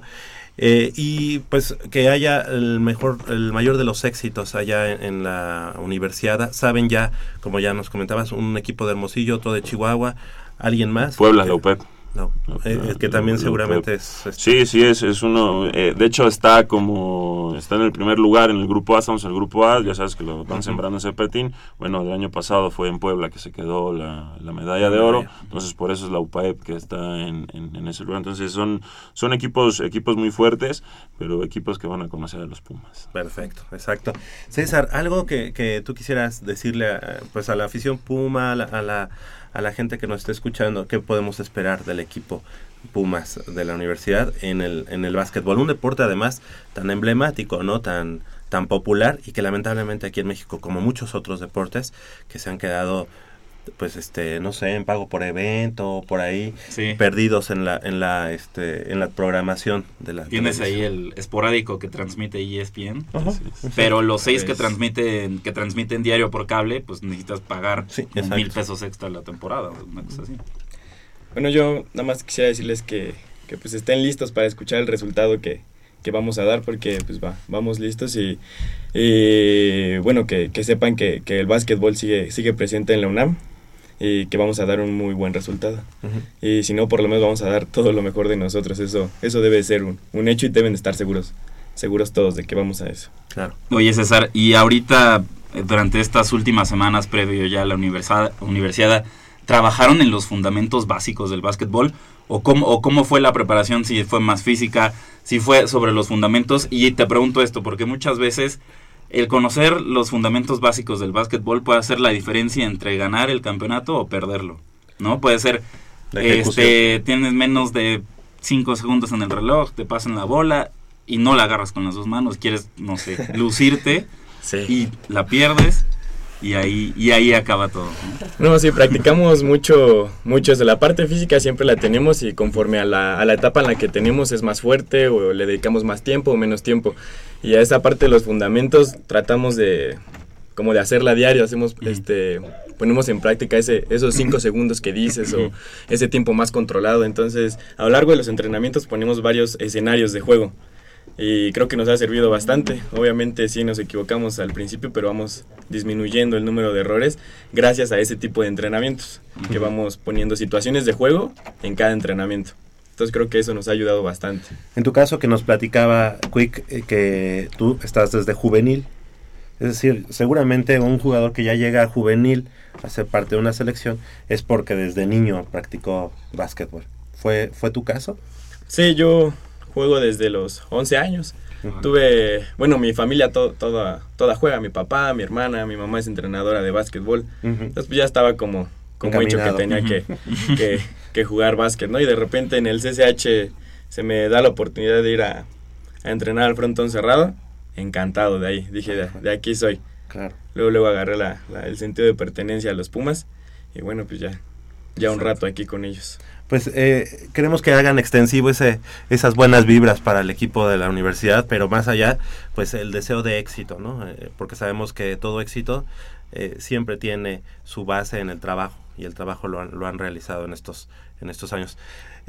Eh, y pues que haya el mejor, el mayor de los éxitos allá en, la universidad. Saben ya, como ya nos comentabas, un equipo de Hermosillo, otro de Chihuahua, alguien más. Puebla, la. No, eh, que también seguramente es, es- Sí, sí, es, es uno. eh, de hecho, está como. Está en el primer lugar en el grupo A. Estamos en el grupo A. Ya sabes que lo van sembrando ese petín. Bueno, el año pasado fue en Puebla que se quedó la, la medalla de oro. Entonces, por eso es la UPAEP que está en, en- en ese lugar. Entonces, son, son equipos, equipos muy fuertes, pero equipos que van a conocer a los Pumas. Perfecto, exacto. César, algo que, que tú quisieras decirle a, pues a la afición Puma, a la, a la, a la gente que nos está escuchando, ¿qué podemos esperar del equipo? equipo Pumas de la universidad en el, en el básquetbol. Un deporte además tan emblemático, ¿no? Tan, tan popular y que lamentablemente aquí en México, como muchos otros deportes, que se han quedado pues este no sé en pago por evento por ahí Sí. perdidos en la en la este en la programación de la Tienes ahí el esporádico que transmite ESPN, Ajá. pero los seis que Pues- transmiten que transmiten diario por cable, pues necesitas pagar Sí, mil pesos extra la temporada, una cosa así. Bueno, yo nada más quisiera decirles que, que pues estén listos para escuchar el resultado que, que vamos a dar porque pues va, vamos listos y, y, bueno, que, que sepan que, que el básquetbol sigue, sigue presente en la UNAM y que vamos a dar un muy buen resultado. Y si no, por lo menos vamos a dar todo lo mejor de nosotros. Eso, eso debe ser un, un hecho y deben estar seguros, seguros todos de que vamos a eso. claro Oye César, y ahorita eh, durante estas últimas semanas previo ya a la universidad, universidad ¿trabajaron en los fundamentos básicos del básquetbol? ¿O cómo, ¿O cómo fue la preparación? Si fue más física, si fue sobre los fundamentos. Y te pregunto esto, porque muchas veces el conocer los fundamentos básicos del básquetbol puede hacer la diferencia entre ganar el campeonato o perderlo. ¿No? Puede ser, este, tienes menos de 5 segundos en el reloj, te pasan la bola y no la agarras con las dos manos, quieres, no sé, lucirte Sí. y la pierdes y ahí y ahí acaba todo. ¿no? No, sí, practicamos mucho, mucho eso. La parte física siempre la tenemos y conforme a la, a la etapa en la que tenemos es más fuerte o le dedicamos más tiempo o menos tiempo. Y a esa parte de los fundamentos tratamos de, como de hacerla diario, hacemos, este, ponemos en práctica ese, esos cinco segundos que dices o ese tiempo más controlado. Entonces, a lo largo de los entrenamientos ponemos varios escenarios de juego. Y creo que nos ha servido bastante. Obviamente sí nos equivocamos al principio, pero vamos disminuyendo el número de errores gracias a ese tipo de entrenamientos, que vamos poniendo situaciones de juego en cada entrenamiento. Entonces creo que eso nos ha ayudado bastante. En tu caso que nos platicaba Quick eh, que tú estás desde juvenil, es decir, seguramente un jugador que ya llega a juvenil a ser parte de una selección es porque desde niño practicó básquetbol. ¿Fue, fue tu caso? Sí, yo juego desde los 11 años. Tuve, bueno, mi familia to- toda, toda juega, mi papá, mi hermana, mi mamá es entrenadora de básquetbol. Entonces pues, ya estaba como, como hecho que Encaminado. tenía que, que, que jugar básquet, ¿no? Y de repente en el CCH se me da la oportunidad de ir a, a entrenar al frontón cerrado. Encantado de ahí, dije, de, de aquí soy. Claro. Luego, luego agarré la, la- el sentido de pertenencia a los Pumas y bueno, pues ya, ya un rato aquí con ellos. Pues eh, queremos que hagan extensivo ese, esas buenas vibras para el equipo de la universidad, pero más allá, pues el deseo de éxito, ¿no? Eh, porque sabemos que todo éxito eh, siempre tiene su base en el trabajo y el trabajo lo han, lo han realizado en estos, en estos años.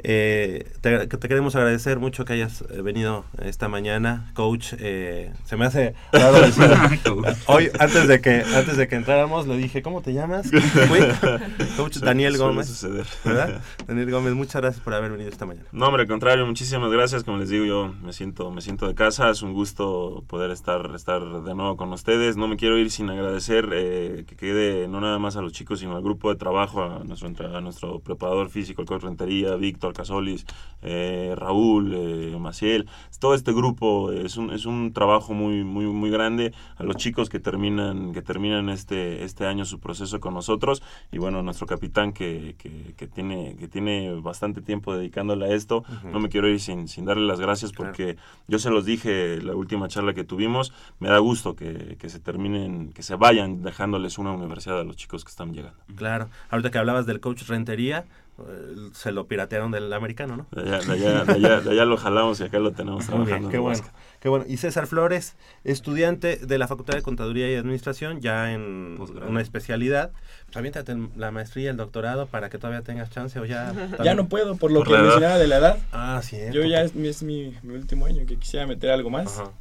Eh, te, te queremos agradecer mucho que hayas eh, venido esta mañana, coach. eh, se me hace raro decir- Hoy, antes de que antes de que entráramos, le dije, ¿cómo te llamas? Coach Daniel Gómez. ¿Verdad? Daniel Gómez, muchas gracias por haber venido esta mañana. No, hombre, al contrario, muchísimas gracias. Como les digo, yo me siento, me siento de casa. Es un gusto poder estar, estar de nuevo con ustedes. No me quiero ir sin agradecer eh, que quede no nada más a los chicos, sino al grupo de trabajo, a nuestro, a nuestro preparador físico, el coach Rentería, Víctor Casolis, eh, Raúl, eh, Maciel. Todo este grupo es un, es un trabajo muy, muy, muy grande. A los chicos que terminan, que terminan este, este año su proceso con nosotros. Y bueno, nuestro capitán que, que, que tiene, que tiene bastante tiempo dedicándole a esto. Ujú. No me quiero ir sin, sin darle las gracias porque yo se los dije la última charla que tuvimos. Me da gusto que, que se terminen, que se vayan dejándoles una universidad a los chicos que están llegando. Claro. Ahorita que hablabas del coach Rentería, eh, se lo piratearon del americano, ¿no? De allá, de allá, de allá- de allá lo jalamos y acá lo tenemos trabajando. bien, qué en bueno, qué bueno. Y César Flores, estudiante de la Facultad de Contaduría y Administración, ya en Posgrado. una especialidad. Pues aviéntate la maestría, el doctorado, para que todavía tengas chance o ya... Ya no puedo, por lo Por que mencionaba de la edad. Ah, sí. Yo ya es, mi- es mi, mi último año que quisiera meter algo más. Ajá.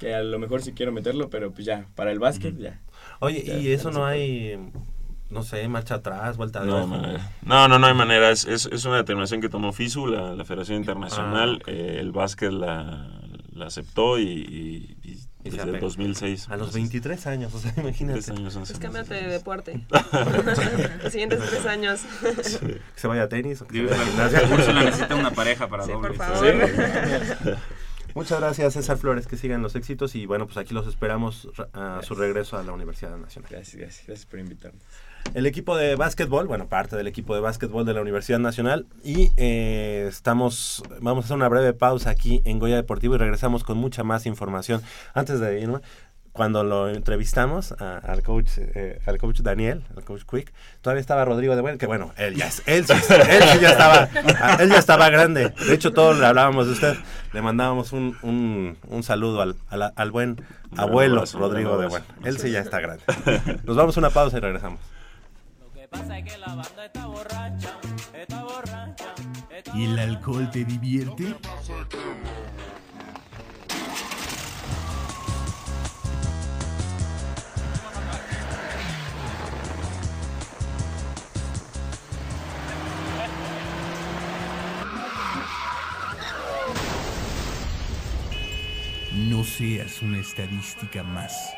Que a lo mejor sí quiero meterlo, pero pues ya, para el básquet ya. Oye, Ya, ¿y eso no hay, no sé, marcha atrás, vuelta de No, manera. no, no, no hay manera. Es, es, es una determinación que tomó FISU, la, la Federación Internacional. Ah, ok. Eh, el básquet la, la aceptó y, y- y desde el apegó. 2006. A los Así 23 años, o sea, imagínate. 23 años, 11 Pues cámbiate de deporte. Los siguientes tres años. Que se vaya a tenis o que se vaya a la- gimnasia. Necesita una pareja para Sí, doble. por favor. Muchas gracias, César Flores, que sigan los éxitos y bueno, pues aquí los esperamos a su regreso a la Universidad Nacional. Gracias, gracias, gracias por invitarme. el equipo de básquetbol, bueno, parte del equipo de básquetbol de la Universidad Nacional y eh, estamos, vamos a hacer una breve pausa aquí en Goya Deportivo y regresamos con mucha más información. Antes de irme, cuando lo entrevistamos al coach eh, al coach Daniel, al coach Quick, todavía estaba Rodrigo de Buen, que bueno, él ya él, él, ya estaba él ya estaba grande. De hecho todos le hablábamos de usted. Le mandábamos un, un, un saludo al, al, buen abuelo Rodrigo de Buen. Él sí ya está grande. Nos vamos a una pausa y regresamos. ¿Y el alcohol te divierte? Seas una estadística más.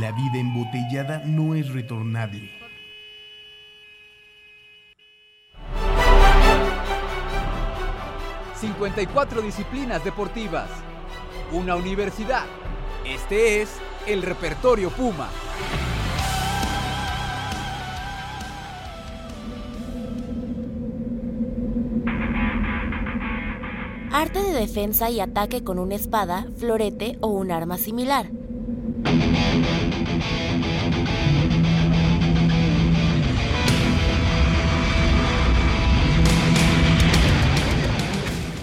La vida embotellada no es retornable. ...54 disciplinas deportivas... ...una universidad... ...este es el repertorio Puma. Defensa y ataque con una espada, florete o un arma similar.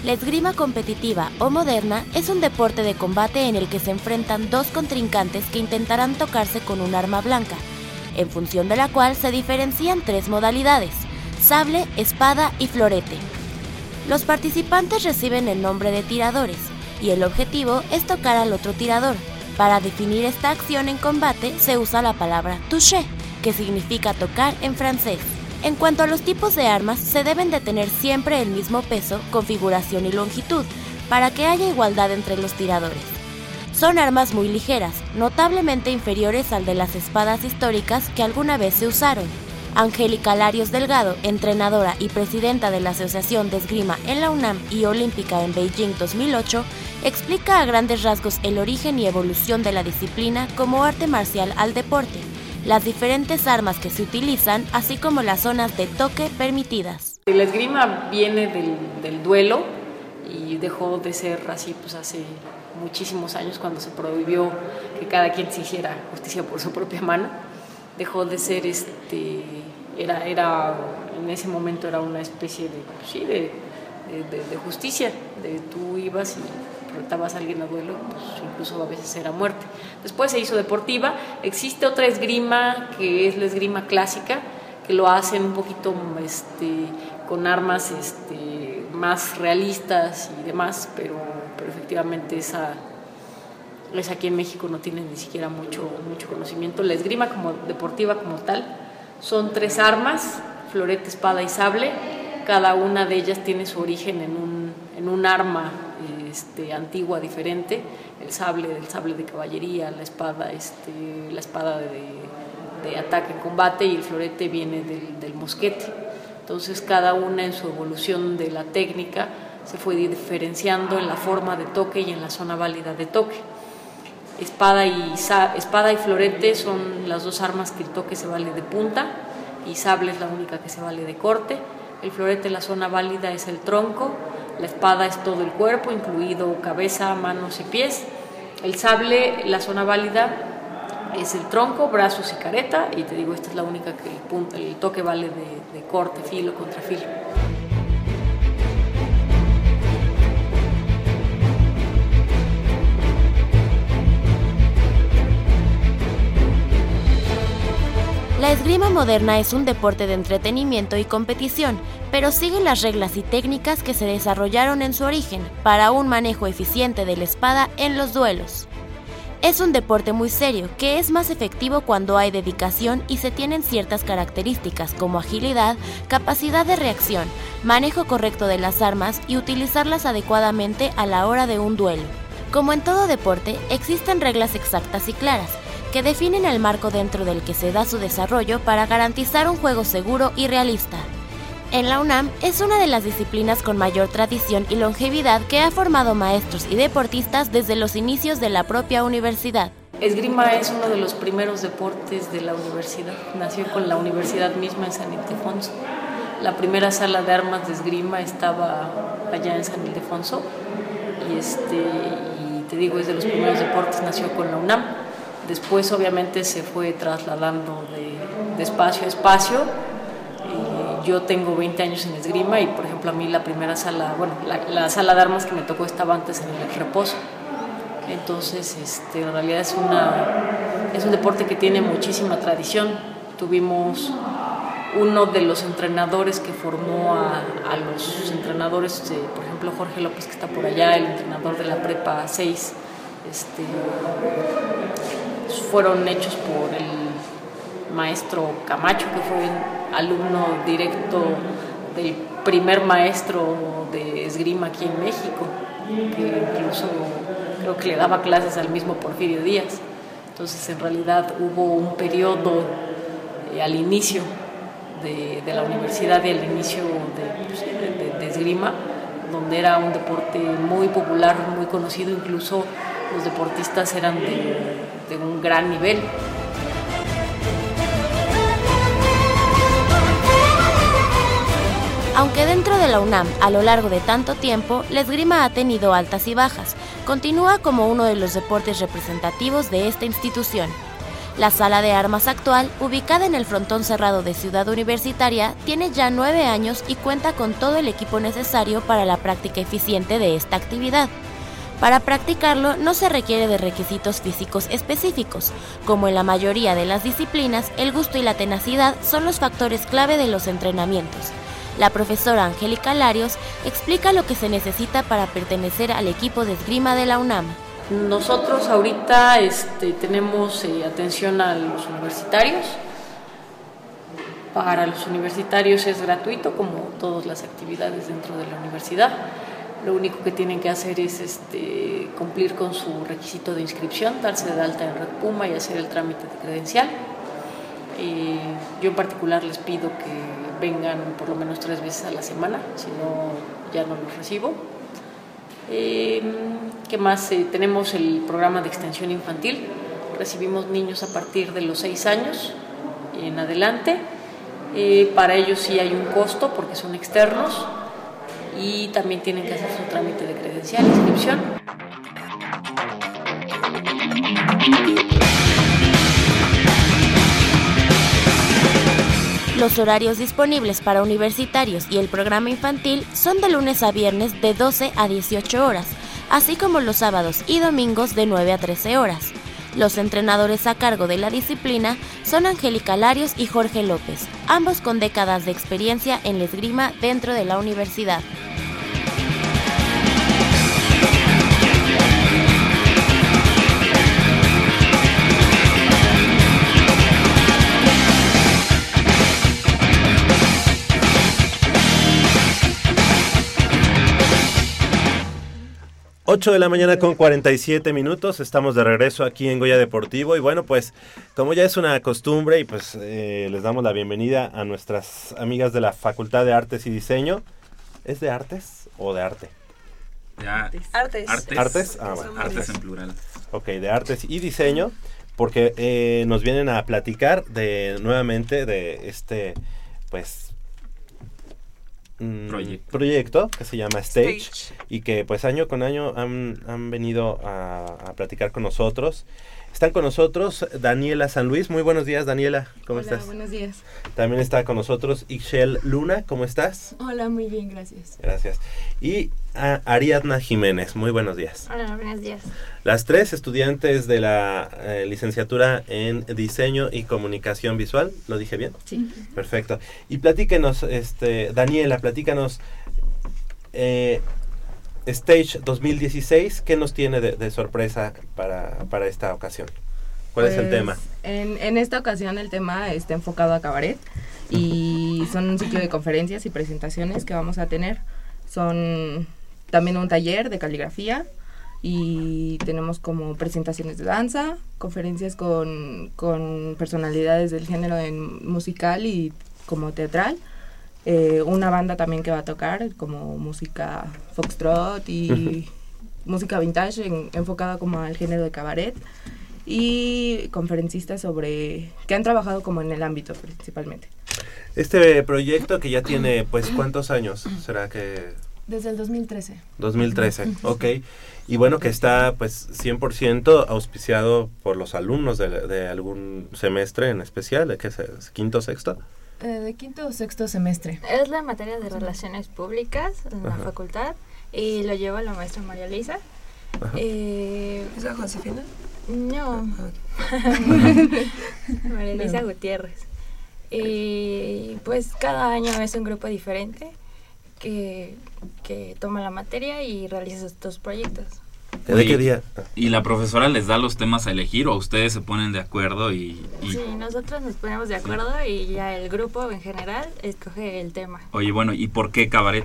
La esgrima competitiva o moderna es un deporte de combate en el que se enfrentan dos contrincantes que intentarán tocarse con un arma blanca, en función de la cual se diferencian tres modalidades, sable, espada y florete. Los participantes reciben el nombre de tiradores y el objetivo es tocar al otro tirador. Para definir esta acción en combate se usa la palabra toucher, que significa tocar en francés. En cuanto a los tipos de armas, se deben de tener siempre el mismo peso, configuración y longitud, para que haya igualdad entre los tiradores. Son armas muy ligeras, notablemente inferiores al de las espadas históricas que alguna vez se usaron. Angélica Larios Delgado, entrenadora y presidenta de la Asociación de Esgrima en la UNAM y Olímpica en Beijing 2008, explica a grandes rasgos el origen y evolución de la disciplina como arte marcial al deporte las diferentes armas que se utilizan, así como las zonas de toque permitidas. La esgrima viene del, duelo y dejó de ser así pues hace muchísimos años cuando se prohibió que cada quien se hiciera justicia por su propia mano. Dejó de ser este era era en ese momento era una especie de pues sí, de, de, justicia, de tú ibas y retabas a alguien a duelo, pues incluso a veces era muerte. Después se hizo deportiva, existe otra esgrima que es la esgrima clásica, que lo hacen un poquito este, con armas este, más realistas y demás, pero, pero efectivamente esa, esa aquí en México no tiene ni siquiera mucho, mucho conocimiento. La esgrima como deportiva como tal son tres armas, florete, espada y sable. Cada una de ellas tiene su origen en un, en un arma este, antigua diferente, el sable, el sable de caballería, la espada, este, la espada de, ataque en combate y el florete viene del, mosquete. Entonces cada una en su evolución de la técnica se fue diferenciando en la forma de toque y en la zona válida de toque. Espada y, espada y florete son las dos armas que el toque se vale de punta y sable es la única que se vale de corte. El florete, la zona válida es el tronco la espada es todo el cuerpo, incluido cabeza, manos y pies. El sable, la zona válida, es el tronco, brazos y careta. Y te digo, esta es la única que el, toque vale de, de corte, filo contra filo. La esgrima moderna es un deporte de entretenimiento y competición, pero sigue las reglas y técnicas que se desarrollaron en su origen para un manejo eficiente de la espada en los duelos. Es un deporte muy serio, que es más efectivo cuando hay dedicación y se tienen ciertas características como agilidad, capacidad de reacción, manejo correcto de las armas y utilizarlas adecuadamente a la hora de un duelo. Como en todo deporte, existen reglas exactas y claras, que definen el marco dentro del que se da su desarrollo para garantizar un juego seguro y realista. En la UNAM es una de las disciplinas con mayor tradición y longevidad que ha formado maestros y deportistas desde los inicios de la propia universidad. esgrima es uno de los primeros deportes de la universidad. Nació con la universidad misma en San Ildefonso. La primera sala de armas de esgrima estaba allá en San Ildefonso y, este, y te digo, es de los primeros deportes, nació con la UNAM. Después obviamente se fue trasladando de, espacio a espacio. Yo tengo 20 años en esgrima y por ejemplo a mí la primera sala, bueno, la, la sala de armas que me tocó estaba antes en el reposo. Entonces, este, en realidad es, una, es un deporte que tiene muchísima tradición. Tuvimos uno de los entrenadores que formó a, a los entrenadores, por ejemplo Jorge López que está por allá, el entrenador de la prepa 6, este, fueron hechos por el maestro Camacho, que fue alumno directo del primer maestro de esgrima aquí en México, que incluso creo que le daba clases al mismo Porfirio Díaz. Entonces, en realidad hubo un periodo eh, al inicio de, la universidad y al inicio pues, de, de, esgrima, donde era un deporte muy popular, muy conocido, incluso los deportistas eran de un gran nivel. Aunque dentro de la UNAM, a lo largo de tanto tiempo, la esgrima ha tenido altas y bajas, continúa como uno de los deportes representativos de esta institución. La sala de armas actual, ubicada en el frontón cerrado de Ciudad Universitaria, tiene ya nueve años y cuenta con todo el equipo necesario para la práctica eficiente de esta actividad. Para practicarlo no se requiere de requisitos físicos específicos. Como en la mayoría de las disciplinas, el gusto y la tenacidad son los factores clave de los entrenamientos. La profesora Angélica Larios explica lo que se necesita para pertenecer al equipo de esgrima de la UNAM. Nosotros ahorita este, tenemos eh, atención a los universitarios. Para los universitarios es gratuito, como todas las actividades dentro de la universidad. Lo único que tienen que hacer es este, cumplir con su requisito de inscripción, darse de alta en Red Puma y hacer el trámite de credencial. Eh, yo en particular les pido que vengan por lo menos tres veces a la semana, si no ya no los recibo. Eh, ¿Qué más? Eh, tenemos el programa de extensión infantil. Recibimos niños a partir de los seis años en adelante. Eh, para ellos sí hay un costo porque son externos y también tienen que hacer su trámite de credencial, inscripción. Los horarios disponibles para universitarios y el programa infantil son de lunes a viernes de 12 a 18 horas, así como los sábados y domingos de 9 a 13 horas. Los entrenadores a cargo de la disciplina son Angélica Larios y Jorge López, ambos con décadas de experiencia en la esgrima dentro de la universidad. Ocho de la mañana con 47 minutos, estamos de regreso aquí en Goya Deportivo y bueno pues como ya es una costumbre y pues eh, les damos la bienvenida a nuestras amigas de la Facultad de Artes y Diseño. ¿Es de artes o de arte? De artes. Artes. Artes. ¿Artes? Ah, bueno. Artes en plural. Ok, de artes y diseño porque eh, nos vienen a platicar de nuevamente de este pues Proyecto. proyecto que se llama Stage, Stage. y que pues año con año han, han venido a, a platicar con nosotros. Están con nosotros Daniela San Luis. Muy buenos días, Daniela. ¿Cómo Hola, estás? buenos días. También está con nosotros Ixchel Luna. ¿Cómo estás? Hola, muy bien, gracias. Gracias. Y a Ariadna Jiménez. Muy buenos días. Hola, buenos días. Las tres estudiantes de la eh, licenciatura en diseño y comunicación visual. ¿Lo dije bien? Sí. Perfecto. Y platíquenos, este, Daniela, platícanos. eh, Stage 2016, ¿qué nos tiene de, de sorpresa para, para esta ocasión? ¿Cuál es el Pues, tema? En, en esta ocasión el tema está enfocado a cabaret y son un ciclo de conferencias y presentaciones que vamos a tener. Son también un taller de caligrafía y tenemos como presentaciones de danza, conferencias con, con personalidades del género en musical y como teatral. Eh, una banda también que va a tocar como música foxtrot y música vintage en- enfocada como al género de cabaret y conferencistas sobre que han trabajado como en el ámbito principalmente. Este proyecto que ya tiene, pues, ¿cuántos años? ¿Será que...? Desde el 2013. 2013, ok. Y bueno, que está pues 100% auspiciado por los alumnos de, de, algún semestre en especial, ¿de qué es? ¿Quinto, sexto? Eh, de quinto o sexto semestre. Es la materia de relaciones públicas en la facultad y lo lleva la maestra María Luisa. Eh, ¿Es la Josefina? No. María Luisa Gutiérrez. Y pues cada año es un grupo diferente que, que toma la materia y realiza estos proyectos. ¿De qué día? ¿Y la profesora les da los temas a elegir o ustedes se ponen de acuerdo y, y... Sí, nosotros nos ponemos de acuerdo y ya el grupo en general escoge el tema. Oye, bueno, ¿y por qué cabaret?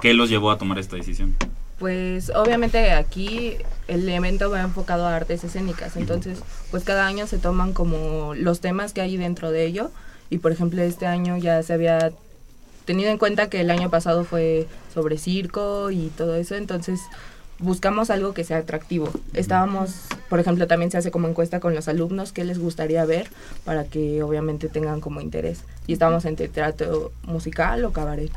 ¿Qué los llevó a tomar esta decisión? Pues obviamente aquí el evento va enfocado a artes escénicas, entonces pues cada año se toman como los temas que hay dentro de ello y por ejemplo este año ya se había tenido en cuenta que el año pasado fue sobre circo y todo eso, entonces buscamos algo que sea atractivo. Estábamos, por ejemplo, también se hace como encuesta con los alumnos qué les gustaría ver para que obviamente tengan como interés. Y estábamos entre teatro musical o cabaret.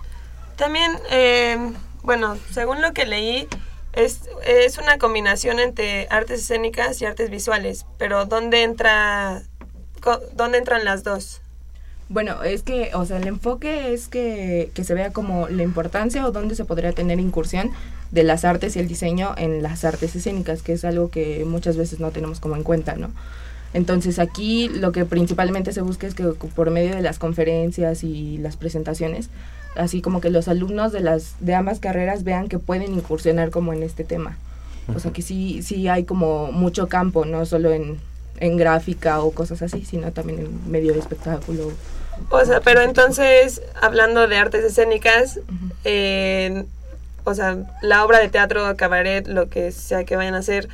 También, eh, bueno, según lo que leí, es, es una combinación entre artes escénicas y artes visuales, pero ¿dónde entra, dónde entran las dos? Bueno, es que, o sea, el enfoque es que, que se vea como la importancia o dónde se podría tener incursión de las artes y el diseño en las artes escénicas, que es algo que muchas veces no tenemos como en cuenta, ¿no? Entonces aquí lo que principalmente se busca es que por medio de las conferencias y las presentaciones, así como que los alumnos de las de ambas carreras vean que pueden incursionar como en este tema. O sea que sí sí hay como mucho campo, no solo en, en gráfica o cosas así, sino también en medio de espectáculo. O sea, pero entonces, hablando de artes escénicas, eh, o sea, la obra de teatro, cabaret, lo que sea que vayan a hacer,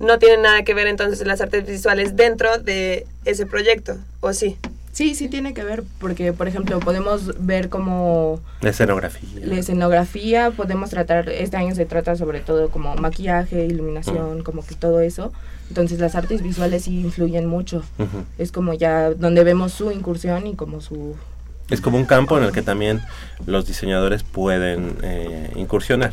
no tiene nada que ver entonces las artes visuales dentro de ese proyecto, ¿o sí? Sí, sí tiene que ver, porque por ejemplo podemos ver como... La escenografía. La escenografía, podemos tratar, este año se trata sobre todo como maquillaje, iluminación, como que todo eso. Entonces las artes visuales sí influyen mucho. Es como ya donde vemos su incursión y como su es como un campo en el que también los diseñadores pueden eh, incursionar.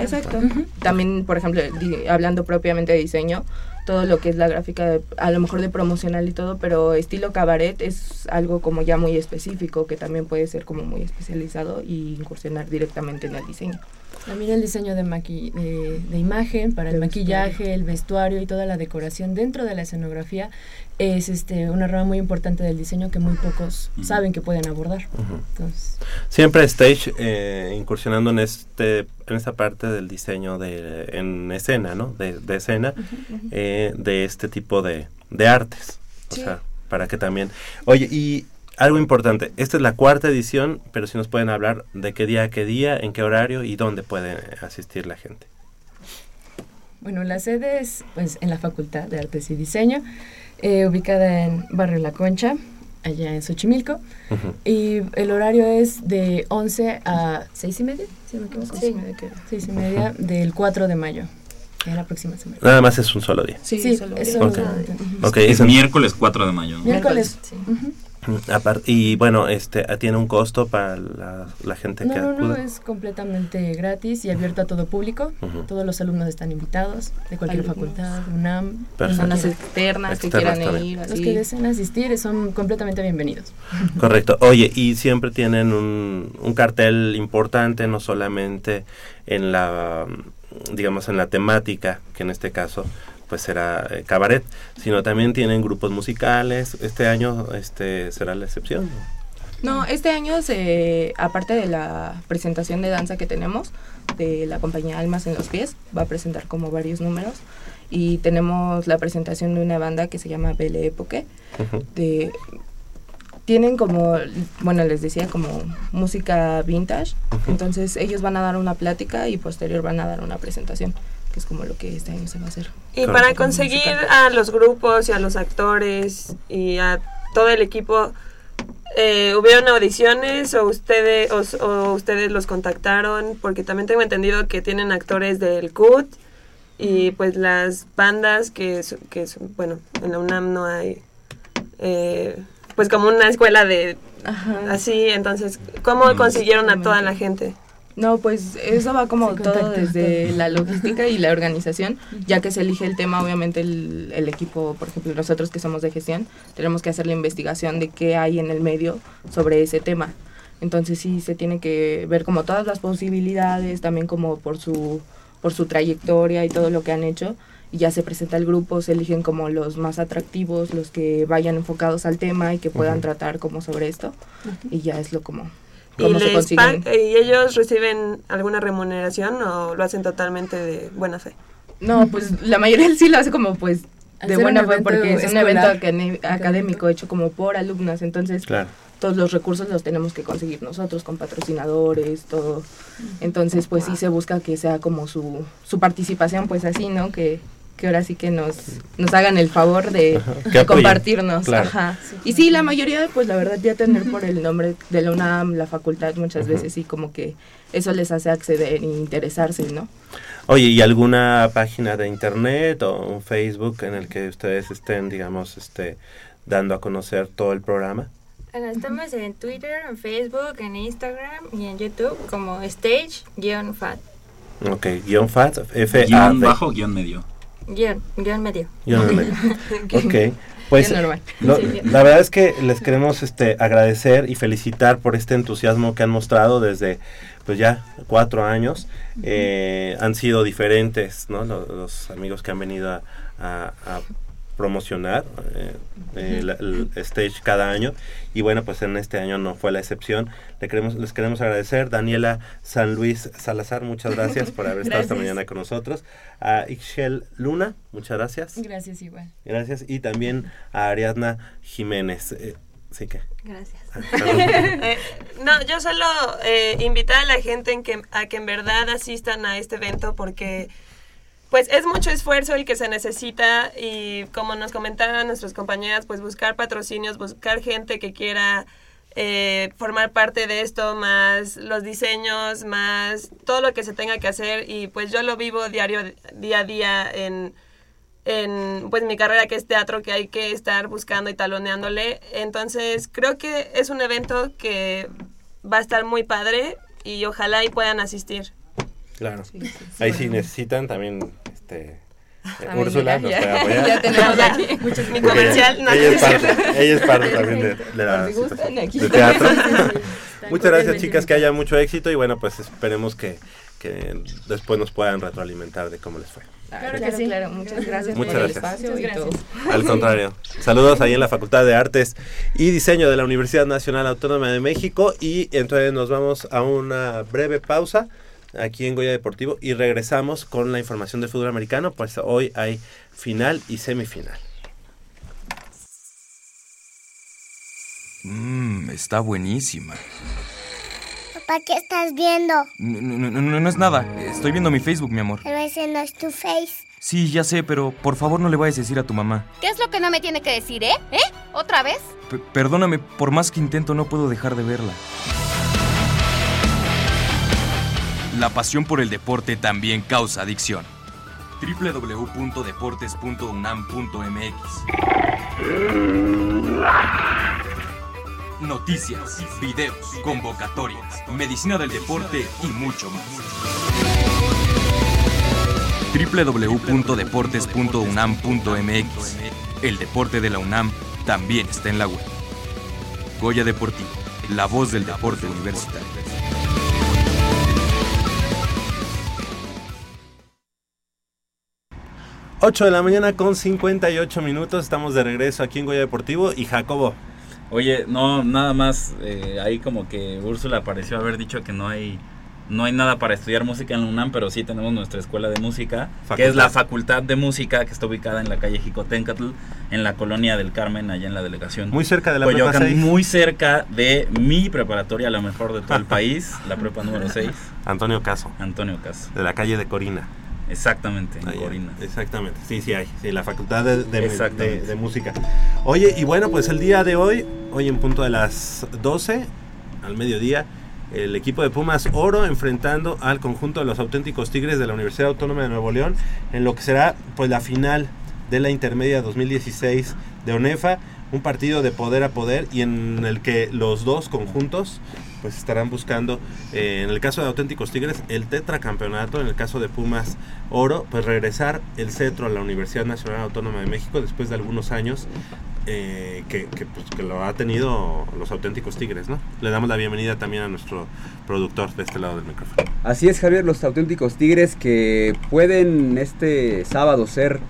exacto. También, por ejemplo, hablando propiamente de diseño, todo lo que es la gráfica, a lo mejor de promocional y todo, pero estilo cabaret es algo como ya muy específico, que también puede ser como muy especializado y incursionar directamente en el diseño. También el diseño de, de, imagen para el, maquillaje, el vestuario y toda la decoración dentro de la escenografía es este una rama muy importante del diseño que muy pocos saben que pueden abordar. Siempre Stage eh, incursionando en este en esta parte del diseño de en escena, ¿no? De, escena eh, de este tipo de, de artes. O sea, para que también. Oye, y algo importante, esta es la cuarta edición, pero si nos pueden hablar de qué día a qué día, en qué horario y dónde puede asistir la gente. Bueno, la sede es pues, en la Facultad de Artes y Diseño, eh, ubicada en Barrio La Concha, allá en Xochimilco. Y el horario es de 11 a 6 y media, si me equivoco, sí. 6 y media, del 4 de mayo. En la próxima semana. Nada más es un solo día. Sí, sí solo es un solo día. Okay. Es miércoles 4 de mayo. Miércoles, sí. Y bueno, este tiene un costo para la, gente que acude. No, no, es completamente gratis y abierto a todo público. Todos los alumnos están invitados de cualquier facultad, UNAM, personas externas, que quieran ir. Los que deseen asistir son completamente bienvenidos. Correcto. Oye, y siempre tienen un, un cartel importante, no solamente en la, digamos, en la temática, que en este caso pues será eh, cabaret, sino también tienen grupos musicales. Este año este será la excepción. No, este año se, aparte de la presentación de danza que tenemos de la compañía Almas en los pies, va a presentar como varios números y tenemos la presentación de una banda que se llama Belle Époque. de tienen como, bueno, les decía, como música vintage. Entonces ellos van a dar una plática y posterior van a dar una presentación es como lo que este año se va a hacer. Y para conseguir a los grupos y a los actores y a todo el equipo, eh, ¿hubieron audiciones o ustedes, o, ustedes los contactaron? Porque también tengo entendido que tienen actores del CUT y pues las bandas que, que son- bueno, en la UNAM no hay eh, pues como una escuela de así, entonces, ¿cómo Mm. consiguieron a toda la gente? No, pues eso va como todo desde todo. la logística y la organización, ya que se elige el tema, obviamente el, el equipo, por ejemplo, nosotros que somos de gestión, tenemos que hacer la investigación de qué hay en el medio sobre ese tema. Entonces sí se tiene que ver como todas las posibilidades, también como por su, por su trayectoria y todo lo que han hecho. Y ya se presenta el grupo, se eligen como los más atractivos, los que vayan enfocados al tema y que puedan tratar como sobre esto. Y ya es lo como, ¿Y, cómo se les consiguen. pag- ¿Y ellos reciben alguna remuneración o lo hacen totalmente de buena fe? No, pues la mayoría sí lo hace como pues Al de buena fe porque es un evento acadé- académico hecho como por alumnas, entonces Claro. todos los recursos los tenemos que conseguir nosotros con patrocinadores, todo. Entonces pues sí se busca que sea como su, su participación pues así, ¿no? Que, que ahora sí que nos, nos hagan el favor de, compartirnos. claro. Ajá. Y sí, la mayoría pues la verdad ya tener por el nombre de la UNAM, la facultad muchas veces sí como que eso les hace acceder e interesarse, ¿no? Oye, ¿y alguna página de internet o un Facebook en el que ustedes estén, digamos, este, dando a conocer todo el programa? Bueno, estamos en Twitter, en Facebook, en Instagram y en YouTube como stage-fat. Ok, guion FAT, F A Guión bajo, guion medio. Guión, guion medio. Guión medio. Ok, pues la verdad es que les queremos este, agradecer y felicitar por este entusiasmo que han mostrado desde pues ya cuatro años. Eh, han sido diferentes ¿no? los, los amigos que han venido a, a- a promocionar eh, eh, la- el stage cada año y bueno pues en este año no fue la excepción Le queremos, les queremos agradecer Daniela San Luis Salazar muchas gracias por haber estado esta Gracias. mañana con nosotros a Ixchel Luna muchas gracias Gracias igual. Gracias. Y también a Ariadna Jiménez. Eh, sí que. Gracias. Ah. Eh, no, yo solo eh, invitar a la gente en que, a que en verdad asistan a este evento porque pues es mucho esfuerzo el que se necesita y como nos comentaban nuestras compañeras, pues buscar patrocinios, buscar gente que quiera eh, formar parte de esto, más los diseños, más todo lo que se tenga que hacer. Y pues yo lo vivo diario, día a día en en pues mi carrera que es teatro que hay que estar buscando y taloneándole. Entonces creo que es un evento que va a estar muy padre y ojalá y puedan asistir Claro. Sí, sí, sí. Ahí sí necesitan también. Este, eh, También Úrsula ya- nos puede apoyar. ya tenemos aquí muchos- mi comercial, ella, no, ella es parte, ella es parte también de, de la aquí. de teatro. Sí, sí, sí. Muchas gracias chicas, que haya mucho éxito y bueno pues esperemos que, que después nos puedan retroalimentar de cómo les fue. Claro, que sí. Claro, muchas gracias Muchas por el gracias. espacio y todo. Al contrario. Saludos ahí en la Facultad de Artes y Diseño de la Universidad Nacional Autónoma de México y entonces nos vamos a una breve pausa aquí en Goya Deportivo y regresamos con la información del fútbol americano, pues hoy hay final y semifinal. Mmm, está buenísima. Papá, ¿qué estás viendo? No, no, no, no, es nada. Estoy viendo mi Facebook, mi amor. Pero ese no es tu face. Sí, ya sé, pero por favor no le vayas a decir a tu mamá. ¿Qué es lo que no me tiene que decir, eh? ¿Eh? ¿Otra vez? P- perdóname, por más que intento no puedo dejar de verla. La pasión por el deporte también causa adicción. www.deportes.unam.mx Noticias, videos, convocatorias, medicina del deporte y mucho más. www.deportes.unam.mx El deporte de la UNAM también está en la web. Goya Deportivo, la voz del deporte universitario. Ocho de la mañana con 58 minutos, estamos de regreso aquí en Goya Deportivo y Jacobo. Oye, no, nada más, eh, ahí como que Úrsula pareció haber dicho que no hay no hay nada para estudiar música en la UNAM, pero sí tenemos nuestra escuela de música, que es la Facultad de Música, que está ubicada en la calle Jicotencatl, en la colonia del Carmen, allá en la delegación. Muy cerca de la Coyoacán, prepa 6. Muy cerca de mi preparatoria, la mejor de todo el país, la prepa número 6. Antonio Caso. Antonio Caso. De la calle de Corina. Exactamente, en Ahí, Corina. Exactamente, sí, sí hay, sí, la Facultad de, de- Exactamente. de- de Música. Oye, y bueno, pues el día de hoy, hoy en punto de las 12, al mediodía, el equipo de Pumas Oro enfrentando al conjunto de los auténticos Tigres de la Universidad Autónoma de Nuevo León en lo que será pues la final de la intermedia 2016 de ONEFA, un partido de poder a poder y en el que los dos conjuntos pues estarán buscando eh, en el caso de auténticos Tigres el tetracampeonato, en el caso de Pumas Oro, pues regresar el cetro a la Universidad Nacional Autónoma de México después de algunos años eh, que, que, pues, que lo ha tenido los auténticos Tigres, ¿no? Le damos la bienvenida también a nuestro productor de este lado del micrófono. Así es, Javier, los auténticos Tigres que pueden este sábado ser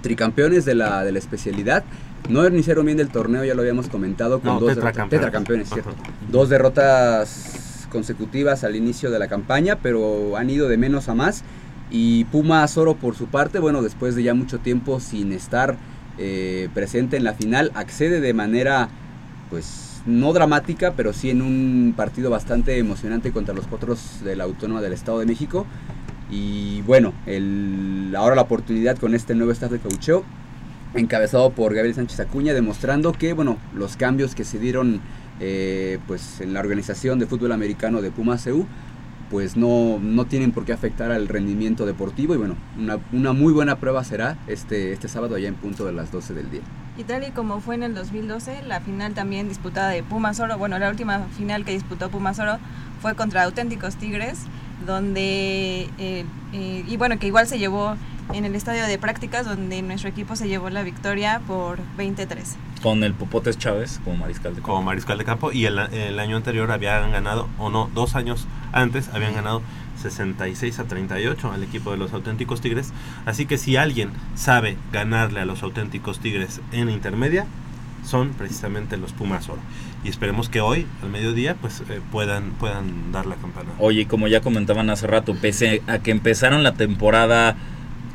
tricampeones de la, de la especialidad. No iniciaron bien del torneo, ya lo habíamos comentado, con No, dos tetracampeones. derrotas- tetracampeones, cierto. Dos derrotas consecutivas al inicio de la campaña, pero han ido de menos a más. Y Pumas Oro, por su parte, bueno, después de ya mucho tiempo sin estar eh, presente en la final, accede de manera, pues, no dramática, pero sí en un partido bastante emocionante contra los potros de la Autónoma del Estado de México. Y bueno, el, ahora la oportunidad con este nuevo staff de coacheo, encabezado por Gabriel Sánchez Acuña, demostrando que bueno, los cambios que se dieron eh, pues en la organización de fútbol americano de Pumas EU, pues no, no tienen por qué afectar al rendimiento deportivo. Y bueno, una, una muy buena prueba será este, este sábado allá en punto de las 12 del día. Y tal y como fue en el 2012, la final también disputada de Pumas Oro, bueno, la última final que disputó Pumas Oro fue contra Auténticos Tigres, donde, eh, eh, y bueno, que igual se llevó en el estadio de prácticas, donde nuestro equipo se llevó la victoria por 23. Con el Popotes Chávez como mariscal de campo. Como mariscal de campo y el, el año anterior habían ganado, o no, dos años antes habían ganado 66 a 38 al equipo de los auténticos Tigres. Así que si alguien sabe ganarle a los auténticos Tigres en intermedia, son precisamente los Pumas Oro. Y esperemos que hoy, al mediodía, pues eh, puedan, puedan dar la campana. Oye, y como ya comentaban hace rato, pese a que empezaron la temporada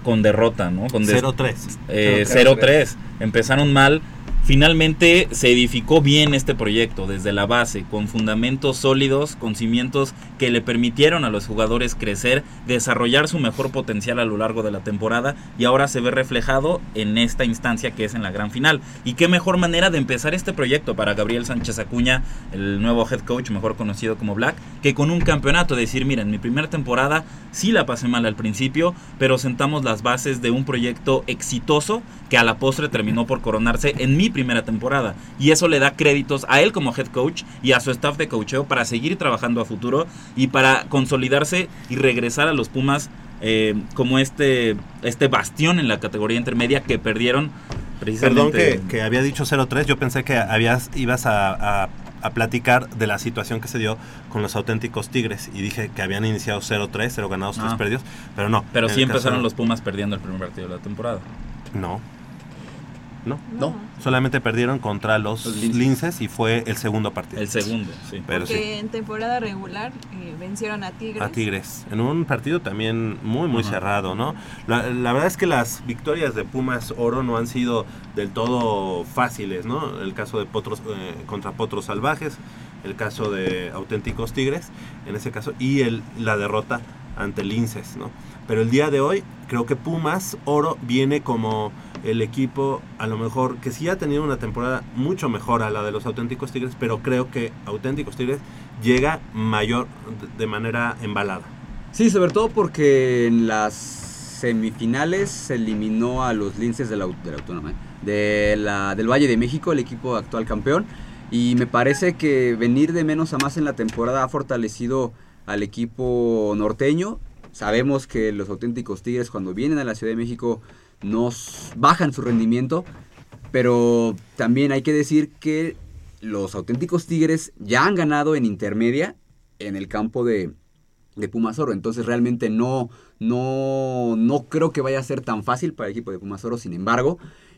con derrota, ¿no? Con des- 0-3. Eh, 0-3. 0-3. Empezaron mal. Finalmente se edificó bien este proyecto desde la base, con fundamentos sólidos, con cimientos que le permitieron a los jugadores crecer, desarrollar su mejor potencial a lo largo de la temporada y ahora se ve reflejado en esta instancia que es en la gran final. Y qué mejor manera de empezar este proyecto para Gabriel Sánchez Acuña, el nuevo head coach, mejor conocido como Black, que con un campeonato, decir, miren, mi primera temporada sí la pasé mal al principio, pero sentamos las bases de un proyecto exitoso que a la postre terminó por coronarse en mi primera temporada. Y eso le da créditos a él como head coach y a su staff de coacheo para seguir trabajando a futuro y para consolidarse y regresar a los Pumas eh, como este, este bastión en la categoría intermedia que perdieron Perdón precisamente. que, que había dicho 0-3, yo pensé que habías, ibas a, a- a platicar de la situación que se dio con los auténticos Tigres y dije que habían iniciado 0-3, 0 ganados, 3 Ah. perdidos, pero no. Pero sí el caso- empezaron los Pumas perdiendo el primer partido de la temporada. No. No. No. Solamente perdieron contra los, linces. y fue el segundo partido. El segundo, sí. Pero sí. que en temporada regular eh, vencieron a Tigres. A Tigres. En un partido también muy, muy cerrado, ¿no? La, la verdad es que las victorias de Pumas Oro no han sido del todo fáciles, ¿no? El caso de Potros eh, contra Potros Salvajes, el caso de Auténticos Tigres, en ese caso, y el, la derrota ante Linces, ¿no? Pero el día de hoy creo que Pumas Oro viene como el equipo a lo mejor que sí ha tenido una temporada mucho mejor a la de los auténticos Tigres, pero creo que auténticos Tigres llega mayor de manera embalada. Sí, sobre todo porque en las semifinales se eliminó a los linces de la, Autónoma, de la, del Valle de México, el equipo actual campeón. Y me parece que venir de menos a más en la temporada ha fortalecido al equipo norteño. Sabemos que los auténticos Tigres cuando vienen a la Ciudad de México nos bajan su rendimiento, pero también hay que decir que los auténticos Tigres ya han ganado en intermedia en el campo de, de Pumas Oro. Entonces realmente no, no, no creo que vaya a ser tan fácil para el equipo de Pumas Oro. Sin embargo,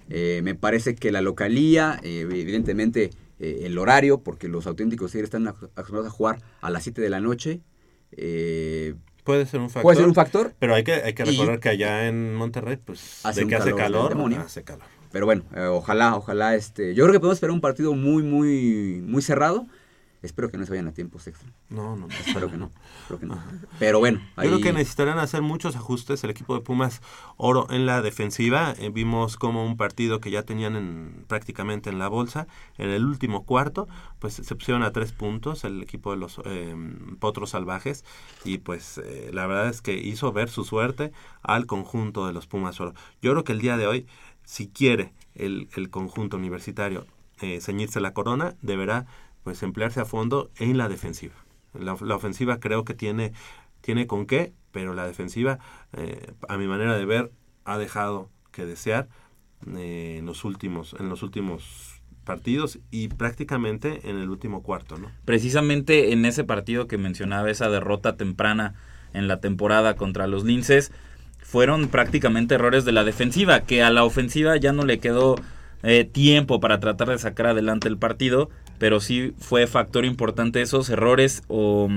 eh, me parece que la localía, eh, evidentemente eh, el horario, porque los auténticos Tigres están ac- acostumbrados a jugar a las 7 de la noche. Puede ser un factor. Puede ser un factor. Pero hay que, hay que Y- recordar que allá en Monterrey, pues, Hace de un que hace calor hace calor. Pero bueno, eh, ojalá, ojalá este. Yo creo que podemos esperar un partido muy, muy, muy cerrado. Espero que no se vayan a tiempos extra. No, no. Espero que no. Espero que no. Pero bueno, Yo creo que necesitarán hacer muchos ajustes. El equipo de Pumas oro en la defensiva. Eh, vimos como un partido que ya tenían en, prácticamente en la bolsa. En el último cuarto, pues se pusieron a tres puntos el equipo de los eh, Potros Salvajes. Y pues eh, la verdad es que hizo ver su suerte al conjunto de los Pumas oro. Yo creo que el día de hoy, si quiere el, el conjunto universitario eh, ceñirse la corona, deberá pues emplearse a fondo en la defensiva. La, ofensiva creo que tiene, tiene con qué, pero la defensiva, eh, a mi manera de ver, ha dejado que desear eh, en los últimos, en los últimos partidos y prácticamente en el último cuarto, ¿no? Precisamente en ese partido que mencionaba, esa derrota temprana en la temporada contra los Linces, fueron prácticamente errores de la defensiva, que a la ofensiva ya no le quedó eh, tiempo para tratar de sacar adelante el partido, pero sí fue factor importante esos errores o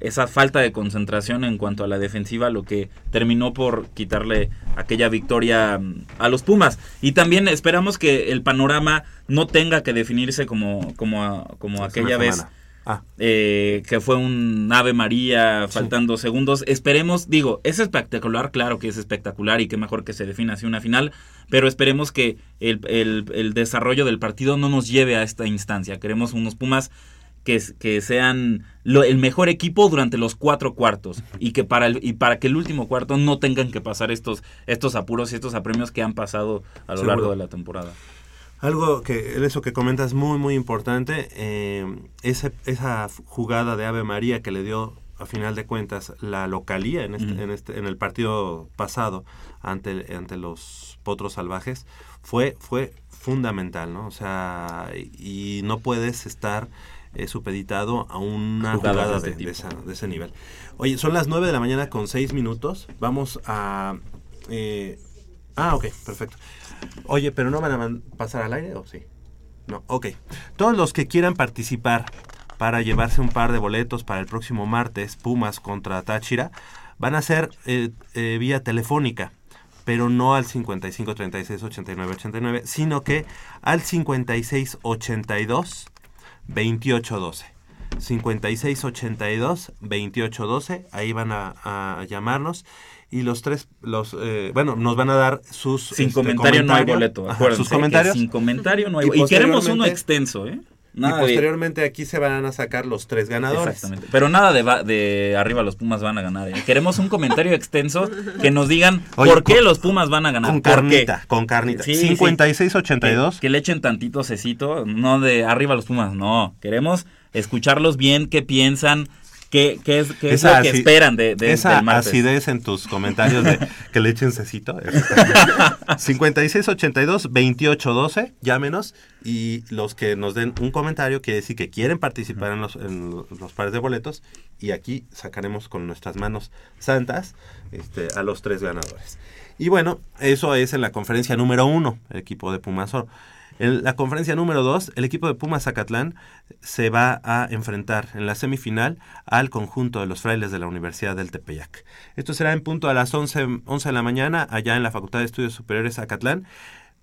esa falta de concentración en cuanto a la defensiva, lo que terminó por quitarle aquella victoria mm, a los Pumas. Y también esperamos que el panorama no tenga que definirse como, como, como aquella vez. semana. Ah. eh, que fue un Ave María faltando segundos. Esperemos, digo, es espectacular, claro que es espectacular y qué mejor que se defina así una final, pero esperemos que el, el- el desarrollo del partido no nos lleve a esta instancia. Queremos unos Pumas que, que sean lo- el mejor equipo durante los cuatro cuartos y que para el, y para que el último cuarto no tengan que pasar estos, estos apuros y estos apremios que han pasado a lo Seguro. largo de la temporada. Algo que eso que comentas muy muy importante, eh, ese- esa jugada de Ave María que le dio a final de cuentas la localía en este, Ujú. en este en el partido pasado ante ante los potros salvajes fue fue fundamental, ¿no? O sea, y no puedes estar eh, supeditado a una jugada de de, de esa- de ese nivel. Oye, son las 9 de la mañana con 6 minutos. Vamos a... eh, ah, ok, perfecto. Oye, pero no van a pasar al aire o sí? No, ok. Todos los que quieran participar para llevarse un par de boletos para el próximo martes, Pumas contra Táchira, van a ser eh, eh, vía telefónica, pero no al 55 36 89 89, sino que al 56 82 28 12. 56 82 28 12, ahí van a llamarnos y los tres, los, eh, bueno, nos van a dar sus... Sin este, comentario no hay boleto, Ajá, sus comentarios. sin comentario no hay Y bo- y queremos uno extenso, ¿eh? y Nada de- posteriormente aquí se van a sacar los tres ganadores. Exactamente. Pero nada de, va- de arriba los Pumas van a ganar. ¿eh? Queremos un comentario extenso que nos digan Oye, por qué con- los Pumas van a ganar. con carnita, con carnita. 56-82. Que, que le echen tantito cecito, no de arriba los Pumas, no. Queremos escucharlos bien, qué piensan, qué, qué es, qué es lo que esperan de, de- esa del martes. acidez en tus comentarios de que le echen cecito. 5682 2812, llámenos y los que nos den un comentario quiere decir que quieren participar en los, en los pares de boletos y aquí sacaremos con nuestras manos santas este, a los tres ganadores. Y bueno, eso es en la conferencia número uno, el equipo de Pumas Oro. En la conferencia número 2, el equipo de Pumas Zacatlán se va a enfrentar en la semifinal al conjunto de los frailes de la Universidad del Tepeyac. Esto será en punto a las 11, 11 de la mañana allá en la Facultad de Estudios Superiores Zacatlán,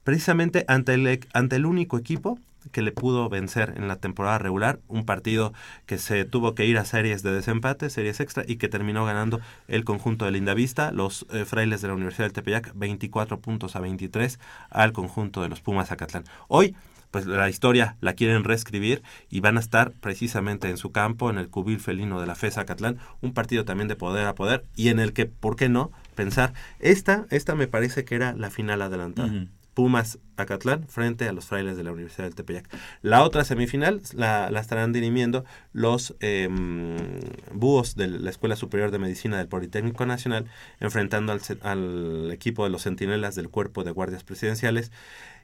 precisamente ante el, ante el único equipo que le pudo vencer en la temporada regular, un partido que se tuvo que ir a series de desempate, series extra, y que terminó ganando el conjunto de Lindavista, los eh, frailes de la Universidad del Tepeyac, 24 puntos a 23 al conjunto de los Pumas Zacatlán. Hoy, pues la historia la quieren reescribir y van a estar precisamente en su campo, en el cubil felino de la FE Zacatlán, un partido también de poder a poder, y en el que, ¿por qué no? Pensar, esta, esta me parece que era la final adelantada. Pumas Acatlán frente a los frailes de la Universidad del Tepeyac. La otra semifinal la, estarán dirimiendo los eh, búhos de la Escuela Superior de Medicina del Politécnico Nacional, enfrentando al, equipo de los centinelas del Cuerpo de Guardias Presidenciales,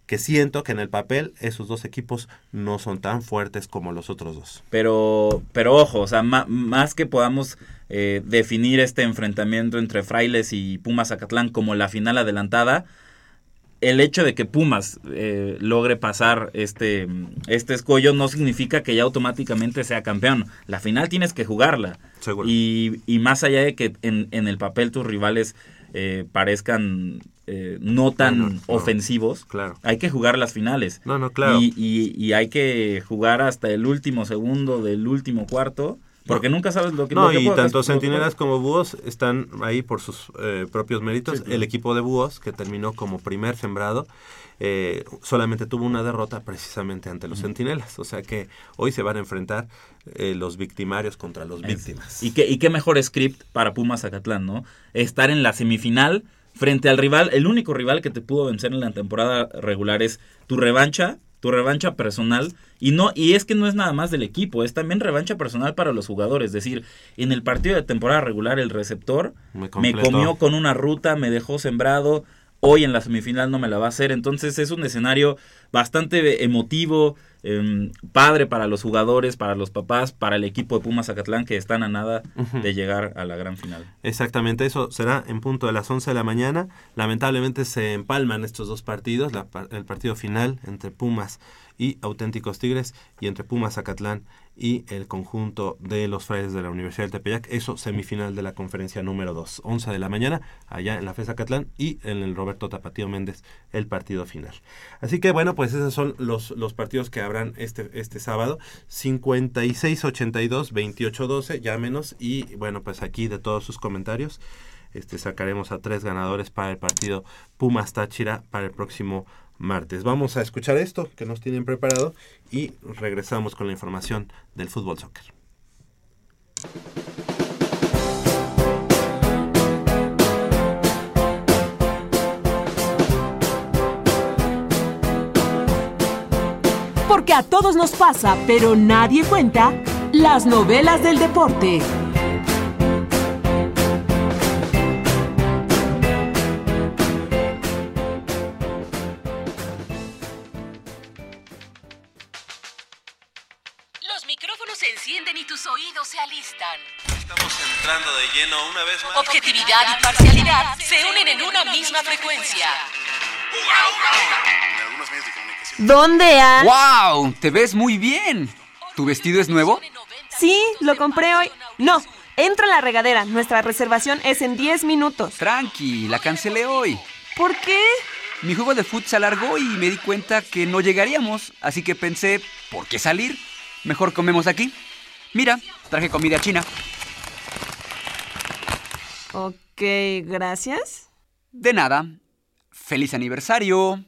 que siento que en el papel esos dos equipos no son tan fuertes como los otros dos. Pero, pero ojo, o sea, ma- más que podamos eh, definir este enfrentamiento entre Frailes y Pumas Zacatlán como la final adelantada, el hecho de que Pumas eh, logre pasar este, este escollo no significa que ya automáticamente sea campeón. La final tienes que jugarla. Seguro. Y, y más allá de que en, en el papel tus rivales eh, parezcan eh, no tan no. ofensivos, Claro. hay que jugar las finales. No, no, claro. Y, y- y hay que jugar hasta el último segundo del último cuarto, porque nunca sabes lo que No, lo que y tanto Centinelas como Búhos están ahí por sus eh, propios méritos. Sí, claro. El equipo de Búhos, que terminó como primer sembrado, eh, solamente tuvo una derrota precisamente ante los Centinelas. O sea que hoy se van a enfrentar eh, los victimarios contra los víctimas. Y qué, y qué mejor script para Pumas Zacatlán, ¿no? Estar en la semifinal frente al rival, el único rival que te pudo vencer en la temporada regular es tu revancha, tu revancha personal. Y no, y es que no es nada más del equipo, es también revancha personal para los jugadores. Es decir, en el partido de temporada regular, el receptor Me me comió con una ruta, me dejó sembrado. Hoy en la semifinal no me la va a hacer. Entonces es un escenario bastante emotivo, em, padre para los jugadores, para los papás, para el equipo de Pumas Zacatlán que están a nada de llegar a la gran final. Exactamente, eso será en punto de las 11 de la mañana. Lamentablemente se empalman estos dos partidos, la el partido final entre Pumas y Auténticos Tigres y entre Pumas Zacatlán y el conjunto de los Frailes de la Universidad del Tepeyac. Eso semifinal de la conferencia número 2, 11 de la mañana, allá en la FES Zacatlán y en el Roberto Tapatío Méndez el partido final. Así que bueno, pues esos son los, los partidos que habrán este, este sábado. 56-82-28-12, llámenos y bueno, pues aquí de todos sus comentarios este, sacaremos a tres ganadores para el partido Pumas Táchira para el próximo martes. Vamos a escuchar esto que nos tienen preparado y regresamos con la información del fútbol soccer. Porque a todos nos pasa, pero nadie cuenta, las novelas del deporte. Se alistan. Estamos entrando de lleno una vez más. Objetividad y parcialidad se unen en una misma frecuencia. ¿Dónde hay? ¡Wow! Te ves muy bien. ¿Tu vestido es nuevo? Sí, lo compré hoy. No, entra a la regadera. Nuestra reservación es en 10 minutos. Tranqui, la cancelé hoy. ¿Por qué? Mi juego de fútbol se alargó y me di cuenta que no llegaríamos, así que pensé, ¿por qué salir? Mejor comemos aquí. Mira, traje comida china. Ok, gracias. De nada. Feliz aniversario.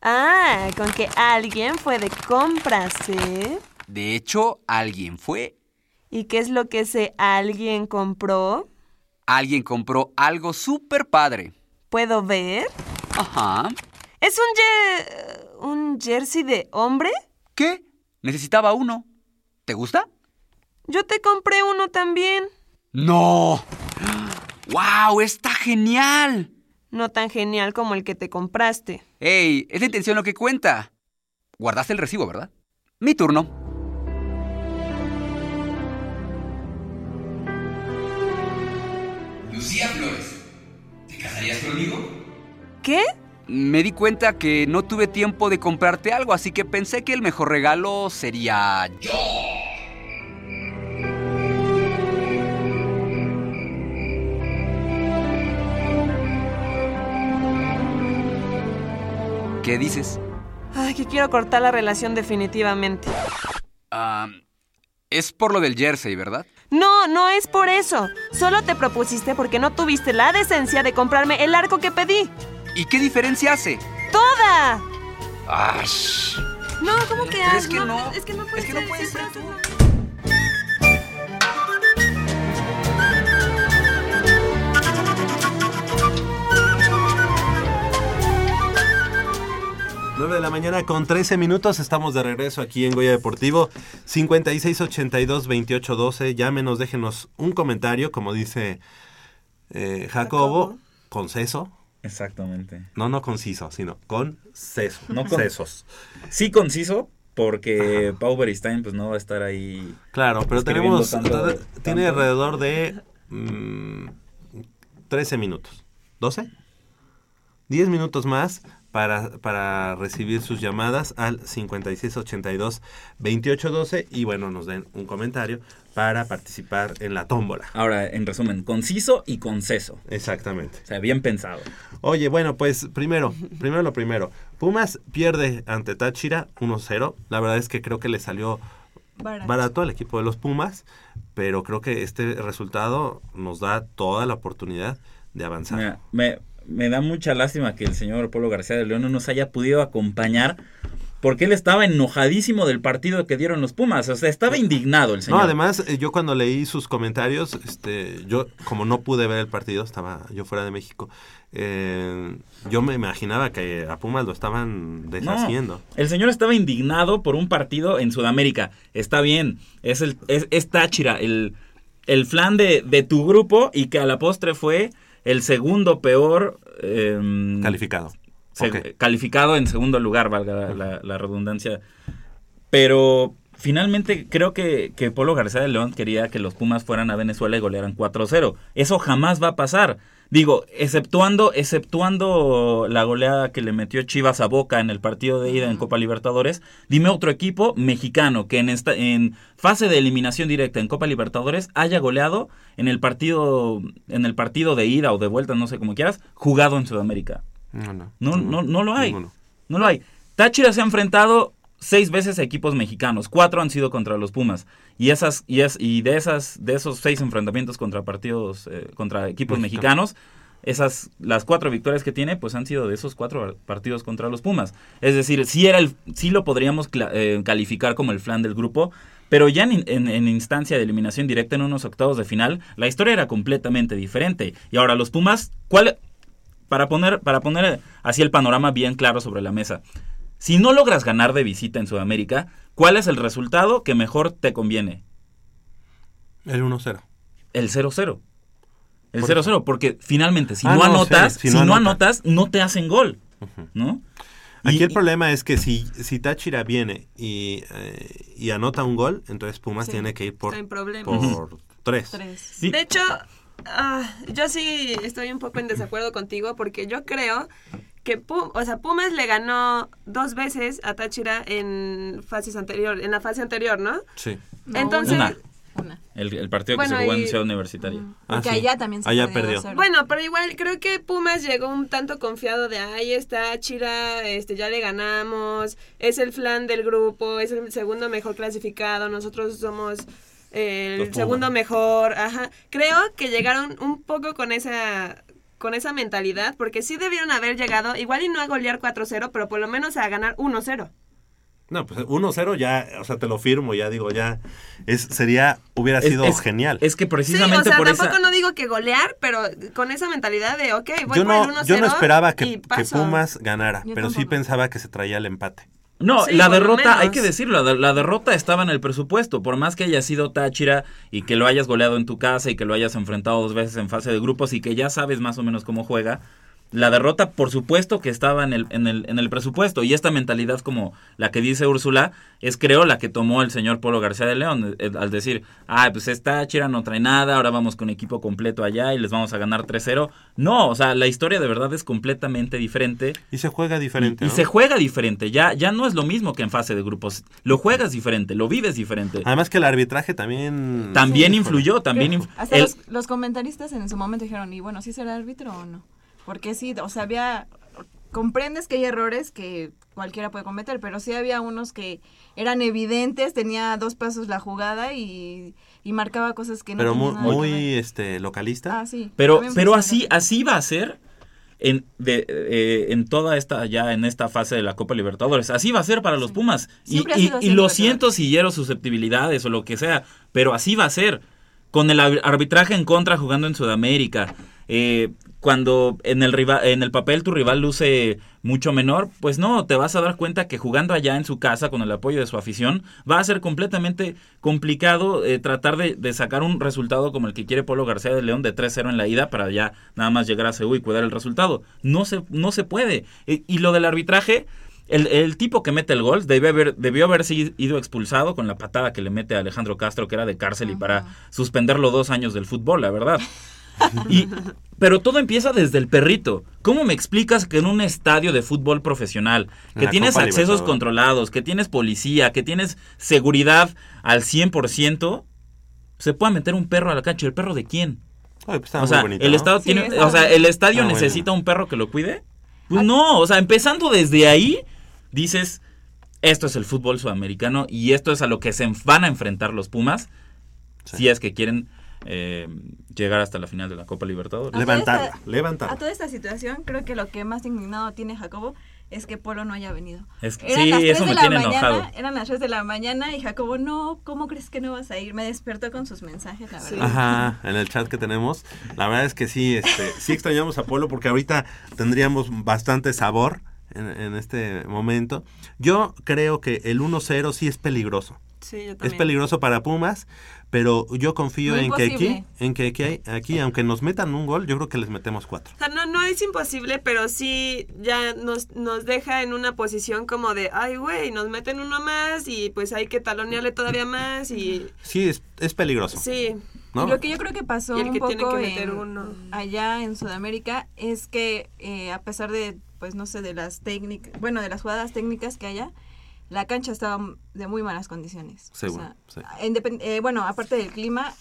Ah, con que alguien fue de compras, ¿eh? De hecho, alguien fue. ¿Y qué es lo que ese alguien compró? Alguien compró algo súper padre. ¿Puedo ver? Ajá. ¿Es un un jersey de hombre? ¿Qué? Necesitaba uno. ¿Te gusta? Yo te compré uno también. ¡No! ¡Wow! ¡Está genial! No tan genial como el que te compraste. ¡Ey! Es la intención lo que cuenta. Guardaste el recibo, ¿verdad? Mi turno. Lucía Flores, ¿te casarías conmigo? ¿Qué? Me di cuenta que no tuve tiempo de comprarte algo, así que pensé que el mejor regalo sería yo. ¿Qué dices? Ay, que quiero cortar la relación definitivamente. Ah, es por lo del jersey, ¿verdad? No, no es por eso. Solo te propusiste porque no tuviste la decencia de comprarme el arco que pedí. ¿Y qué diferencia hace? ¡Toda! ¡Ash! No, ¿cómo que Pero es que no. Es que no puede Es que no ser, puede sí, ser sí, tú. Nueve de la mañana con 13 minutos, estamos de regreso aquí en Goya Deportivo, 5682-2812, llámenos, déjenos un comentario, como dice eh, Jacobo, con seso. Exactamente. No, no conciso, sino con seso. No con- sesos. Sí conciso, porque Pau Beristain pues no va a estar ahí. Claro, pero tenemos, tanto- tiene tanto. alrededor de mm, 13 minutos. ¿12? 10 minutos más para, para recibir sus llamadas al 5682-2812 y bueno, nos den un comentario para participar en la tómbola. Ahora, en resumen, conciso y conceso. Exactamente. O sea, bien pensado. Oye, bueno, pues primero, primero lo primero. Pumas pierde ante Táchira 1-0. La verdad es que creo que le salió Barato. barato al equipo de los Pumas, pero creo que este resultado nos da toda la oportunidad de avanzar. Mira, me, me da mucha lástima que el señor Polo García de León no nos haya podido acompañar porque él estaba enojadísimo del partido que dieron los Pumas. O sea, estaba indignado el señor. No, además, eh, yo cuando leí sus comentarios, este, yo como no pude ver el partido, estaba yo fuera de México, eh, yo me imaginaba que a Pumas lo estaban No, deshaciendo. el señor estaba indignado por un partido en Sudamérica. Está bien, es, el, es, es Táchira, el, el flan de, de tu grupo y que a la postre fue el segundo peor... em, Calificado. se-. Calificado en segundo lugar, valga la, la redundancia. Pero finalmente creo que, que Polo García de León quería que los Pumas fueran a Venezuela y golearan 4-0. Eso jamás va a pasar. Digo, exceptuando, exceptuando la goleada que le metió Chivas a Boca en el partido de ida en Copa Libertadores, dime otro equipo mexicano que en esta en fase de eliminación directa en Copa Libertadores haya goleado en el partido en el partido de ida o de vuelta, no sé cómo quieras, jugado en Sudamérica. No, no. No, no, no lo hay. Ninguno. No lo hay. Táchira se ha enfrentado seis veces a equipos mexicanos. Cuatro han sido contra los Pumas. Y esas, y es, y de esas, de esos seis enfrentamientos contra partidos, eh, contra equipos Mexicanos. mexicanos, esas, las cuatro victorias que tiene, pues han sido de esos cuatro partidos contra los Pumas. Es decir, sí era el, sí lo podríamos eh, calificar como el flan del grupo. Pero ya en, en- en instancia de eliminación directa en unos octavos de final, la historia era completamente diferente. Y ahora los Pumas, ¿cuál, para poner, para poner así el panorama bien claro sobre la mesa. Si no logras ganar de visita en Sudamérica, ¿cuál es el resultado que mejor te conviene? El 1-0. El 0-0. El Por 0-0, porque finalmente si Ah, no no, anotas, sí, si, no, anotas, no te hacen gol, ¿no? Aquí Y- el problema es que si, si Táchira viene y, eh, y anota un gol, entonces Pumas Sí, tiene que ir por, por tres. De hecho, ah, yo sí estoy un poco en desacuerdo contigo porque yo creo que Pum- o sea, Pumas le ganó dos veces a Táchira en fases anterior, en la fase anterior, ¿no? Sí. Entonces, Una. El, el partido que se jugó y- en Ciudad Universitaria. Porque allá también se Allá perdió perdió. 2-0. Bueno, pero igual creo que Pumas llegó un tanto confiado de ahí está Chira, este ya le ganamos, es el flan del grupo, es el segundo mejor clasificado, nosotros somos el segundo mejor, ajá. Creo que llegaron un poco con esa con esa mentalidad, porque sí debieron haber llegado, igual y no a golear 4-0, pero por lo menos a ganar 1-0. No, pues 1-0 ya, o sea, te lo firmo, ya digo, ya es sería hubiera Es- sido es- genial. Es que Sí, precisamente o sea, por tampoco esa... no digo que golear, pero con esa mentalidad de, ok, voy yo por el no 1-0 yo no esperaba que, que. Pumas ganara, Yo pero sí tampoco. pensaba que se traía el empate. No, Sí, la derrota, hay que decirlo, la, la derrota estaba en el presupuesto. Por más que haya sido Táchira y que lo hayas goleado en tu casa y que lo hayas enfrentado dos veces en fase de grupos y que ya sabes más o menos cómo juega, la derrota, por supuesto, que estaba en el, en el, en el presupuesto. Y esta mentalidad, como la que dice Úrsula, es creo la que tomó el señor Polo García de León eh, al decir, ah, pues es Táchira, no trae nada, ahora vamos con equipo completo allá y les vamos a ganar 3-0. No, o sea, la historia de verdad es completamente diferente. Y se juega diferente, Y, ¿no? se juega diferente, ya, ya no es lo mismo que en fase de grupos. Lo juegas diferente, lo vives diferente. Además que el arbitraje también También influyó, también inf- Hasta el- los, los comentaristas en su momento dijeron, y bueno, ¿sí será árbitro o no? Porque sí, o sea, había... Comprendes que hay errores que cualquiera puede cometer, pero sí había unos que eran evidentes, tenía dos pasos la jugada y, y marcaba cosas que no Pero muy, este localista. Ah, sí. Pero, pero así, así va a ser en, de, eh, en toda esta, ya en esta fase de la Copa Libertadores. Así va a ser para los Pumas. Y, Siempre y- y lo siento si hiero susceptibilidades o lo que sea, pero así va a ser. Con el ar- arbitraje en contra jugando en Sudamérica. eh, cuando en el, rival, en el papel tu rival luce mucho menor, pues no, te vas a dar cuenta que jugando allá en su casa con el apoyo de su afición, va a ser completamente complicado eh, tratar de, de sacar un resultado como el que quiere Polo García de León de 3-0 en la ida para ya nada más llegar a Seúl y cuidar el resultado. No se, no se puede. Eh, y lo del arbitraje, el, el tipo que mete el gol debió, haber, debió haber sido expulsado con la patada que le mete a Alejandro Castro, que era de cárcel y para suspenderlo dos años del fútbol, la verdad. Y, pero todo empieza desde el perrito. ¿Cómo me explicas que en un estadio de fútbol profesional, que La tienes Copa accesos controlados, que tienes policía, que tienes seguridad al 100%, se pueda meter un perro a la cancha? ¿El perro de quién? Pues o sea, bonito, el Sí, o sea, estadio Está bueno. necesita un perro que lo cuide. Pues no, o sea, empezando desde ahí, dices, esto es el fútbol sudamericano y esto es a lo que se van a enfrentar los Pumas si es que quieren eh, llegar hasta la final de la Copa Libertadores. Levantarla, A levantarla. toda esta situación, creo que lo que más indignado tiene Jacobo es que Polo no haya venido. Es que- Eran sí, las 3 eso de me la tiene mañana, enojado. Eran las 3 de la mañana y Jacobo, no, ¿cómo crees que no vas a ir? Me despertó con sus mensajes, la verdad. Ajá, en el chat que tenemos. La verdad es que sí, este, sí extrañamos a Polo porque ahorita tendríamos bastante sabor en, en este momento. Yo creo que el 1-0 sí es peligroso. Sí, yo Es peligroso para Pumas, pero yo confío en que aquí, en que aquí, hay- aquí, aunque nos metan un gol, yo creo que les metemos cuatro. O sea, no, no es imposible, pero sí ya nos, nos deja en una posición como de, ay, güey, nos meten uno más y pues hay que talonearle todavía más y... Sí, es, es peligroso. Sí. ¿no? Y lo que yo creo que pasó el un que poco que meter en- uno. allá en Sudamérica es que eh, a pesar de, pues no sé, de las técnicas, bueno, de las jugadas técnicas que haya, la cancha estaba de muy malas condiciones. O Seguro, sea, sí. independ- eh, bueno, aparte del clima,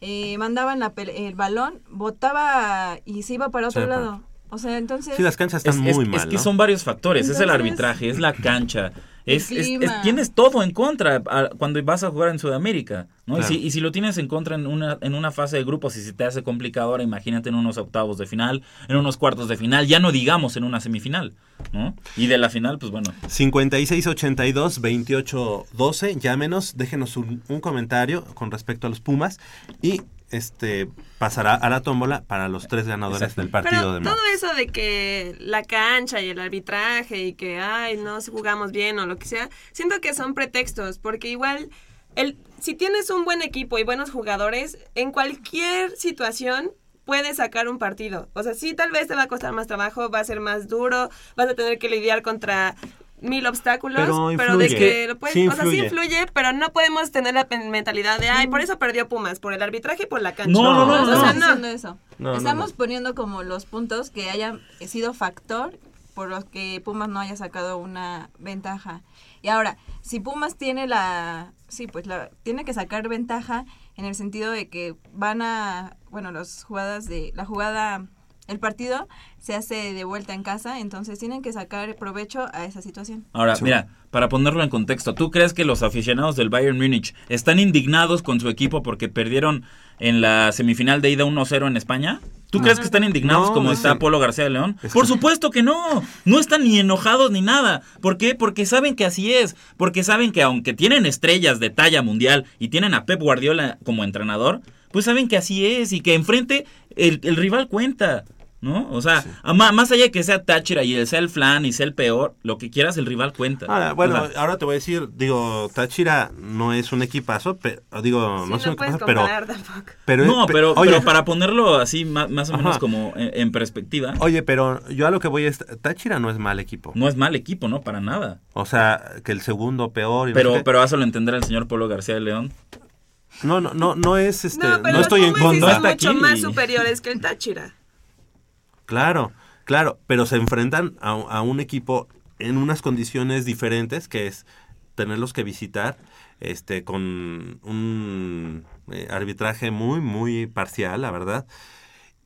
eh, mandaban la pel- el balón, botaba y se iba para otro Sí, para- lado. O sea, entonces... Sí, las canchas están es, es- muy es mal, que ¿no? son varios factores. es el arbitraje, es la cancha. Es, es- es- clima. tienes todo en contra a- cuando vas a jugar en Sudamérica. ¿no? Claro. Y, si, y si lo tienes en contra en una, en una fase de grupos y se te hace complicado, ahora imagínate en unos octavos de final, en unos cuartos de final, ya no digamos en una semifinal. ¿no? Y de la final, pues bueno. 5682 2812 llámenos, déjenos un, un comentario con respecto a los Pumas y este pasará a la tómbola para los tres ganadores Exacto. del partido Pero de todo eso de que la cancha y el arbitraje y que, ay, no jugamos bien o lo que sea, siento que son pretextos, porque igual, el, si tienes un buen equipo y buenos jugadores, en cualquier situación puedes sacar un partido. O sea, sí, tal vez te va a costar más trabajo, va a ser más duro, vas a tener que lidiar contra mil obstáculos, Pero pero, de que lo puedes, Sí o sea, sí influye. pero no podemos tener la pen- mentalidad de, ay, por eso perdió Pumas, por el arbitraje y por la cancha. No, no, no, No, no. eso. No, no, Estamos no. poniendo como los puntos que hayan sido factor por los que Pumas no haya sacado una ventaja. Y ahora, si Pumas tiene la, sí, pues la, tiene que sacar ventaja en el sentido de que van a, bueno, las jugadas de, la jugada, el partido se hace de vuelta en casa, entonces tienen que sacar provecho a esa situación. Ahora, Sí. mira, para ponerlo en contexto, ¿tú crees que los aficionados del Bayern Múnich están indignados con su equipo porque perdieron en la semifinal de ida 1-0 en España? ¿Tú crees que están indignados No, como está. Polo García de León? Es Por que- supuesto que no. No están ni enojados ni nada. ¿Por qué? Porque saben que así es. Porque saben que aunque tienen estrellas de talla mundial y tienen a Pep Guardiola como entrenador, pues saben que así es y que enfrente el, el rival cuenta. ¿No? O sea, ma- más allá de que sea Táchira y el sea el flan y sea el peor, lo que quieras, el rival cuenta. Ahora, bueno, O sea, ahora te voy a decir, digo, Táchira no es un equipazo, pero digo, no es no equipazo, pero, tampoco. pero no, pe- pero, oye, pero para ponerlo así ma- más, o menos Ajá. como en, en perspectiva, Oye, pero yo a lo que voy es, Táchira no es mal equipo. no es mal equipo, ¿no? Para nada. O sea, que el segundo peor. y no sé Pero, pero hazlo entender al señor Polo García de León. No, no, no, no es este, No, no, pero los estoy en sí contra. son mucho aquí. más superiores que el Táchira. Claro, claro, pero se enfrentan a, a un equipo en unas condiciones diferentes, que es tenerlos que visitar, este, con un eh, arbitraje muy, muy parcial, la verdad.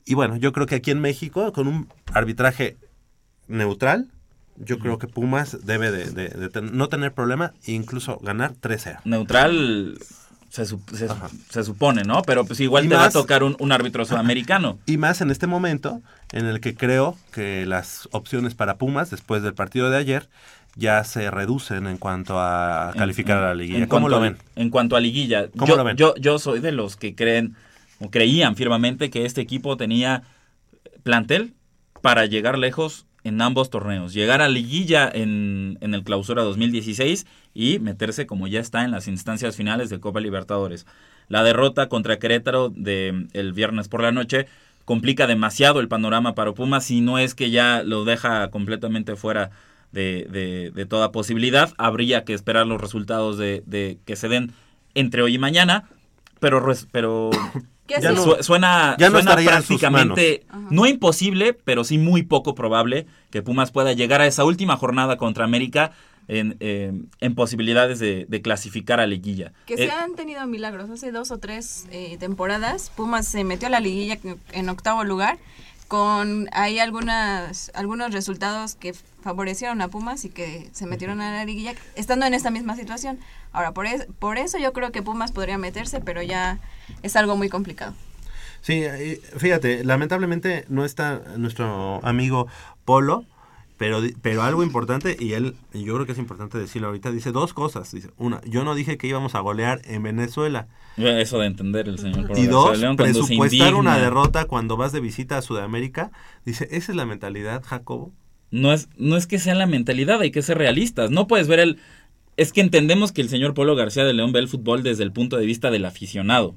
Y bueno, yo creo que aquí en México, con un arbitraje neutral, yo creo que Pumas debe de, de- de ten- no tener problema e incluso ganar 3-0. Neutral se, se, se supone, ¿no? Pero pues igual Y te va a tocar un, un árbitro sudamericano. Y más en este momento en el que creo que las opciones para Pumas después del partido de ayer ya se reducen en cuanto a calificar En- a la liguilla. ¿Cómo lo a- ven? En cuanto a liguilla, ¿Cómo yo, lo ven? Yo, yo soy de los que creen o creían firmemente que este equipo tenía plantel para llegar lejos en ambos torneos. Llegar a liguilla en, en el clausura 2016 y meterse como ya está en las instancias finales de Copa Libertadores. La derrota contra Querétaro de el viernes por la noche complica demasiado el panorama para Pumas si no es que ya lo deja completamente fuera de, de- de toda posibilidad. Habría que esperar los resultados de, de que se den entre hoy y mañana, pero, pero ¿Qué Ya no- suena ya no suena prácticamente, no imposible, pero sí muy poco probable que Pumas pueda llegar a esa última jornada contra América en, eh, en posibilidades de, de clasificar a liguilla. Que Eh, se han tenido milagros. Hace dos o tres eh, temporadas, Pumas se metió a la liguilla en octavo lugar, con ahí algunas, algunos resultados que favorecieron a Pumas y que se metieron a la liguilla, estando en esta misma situación. Ahora, por, es- por eso yo creo que Pumas podría meterse, pero ya es algo muy complicado. Sí, fíjate, lamentablemente no está nuestro amigo Polo, pero, pero algo importante, y él, y yo creo que es importante decirlo ahorita, dice dos cosas. Dice, una, yo no dije que íbamos a golear en Venezuela. Eso de entender el señor Polo Y dos, León presupuestar una derrota cuando vas de visita a Sudamérica. Dice, esa es la mentalidad, Jacobo. No es, no es que sea la mentalidad, hay que ser realistas. No puedes ver el... Es que entendemos que el señor Polo García de León ve el fútbol desde el punto de vista del aficionado.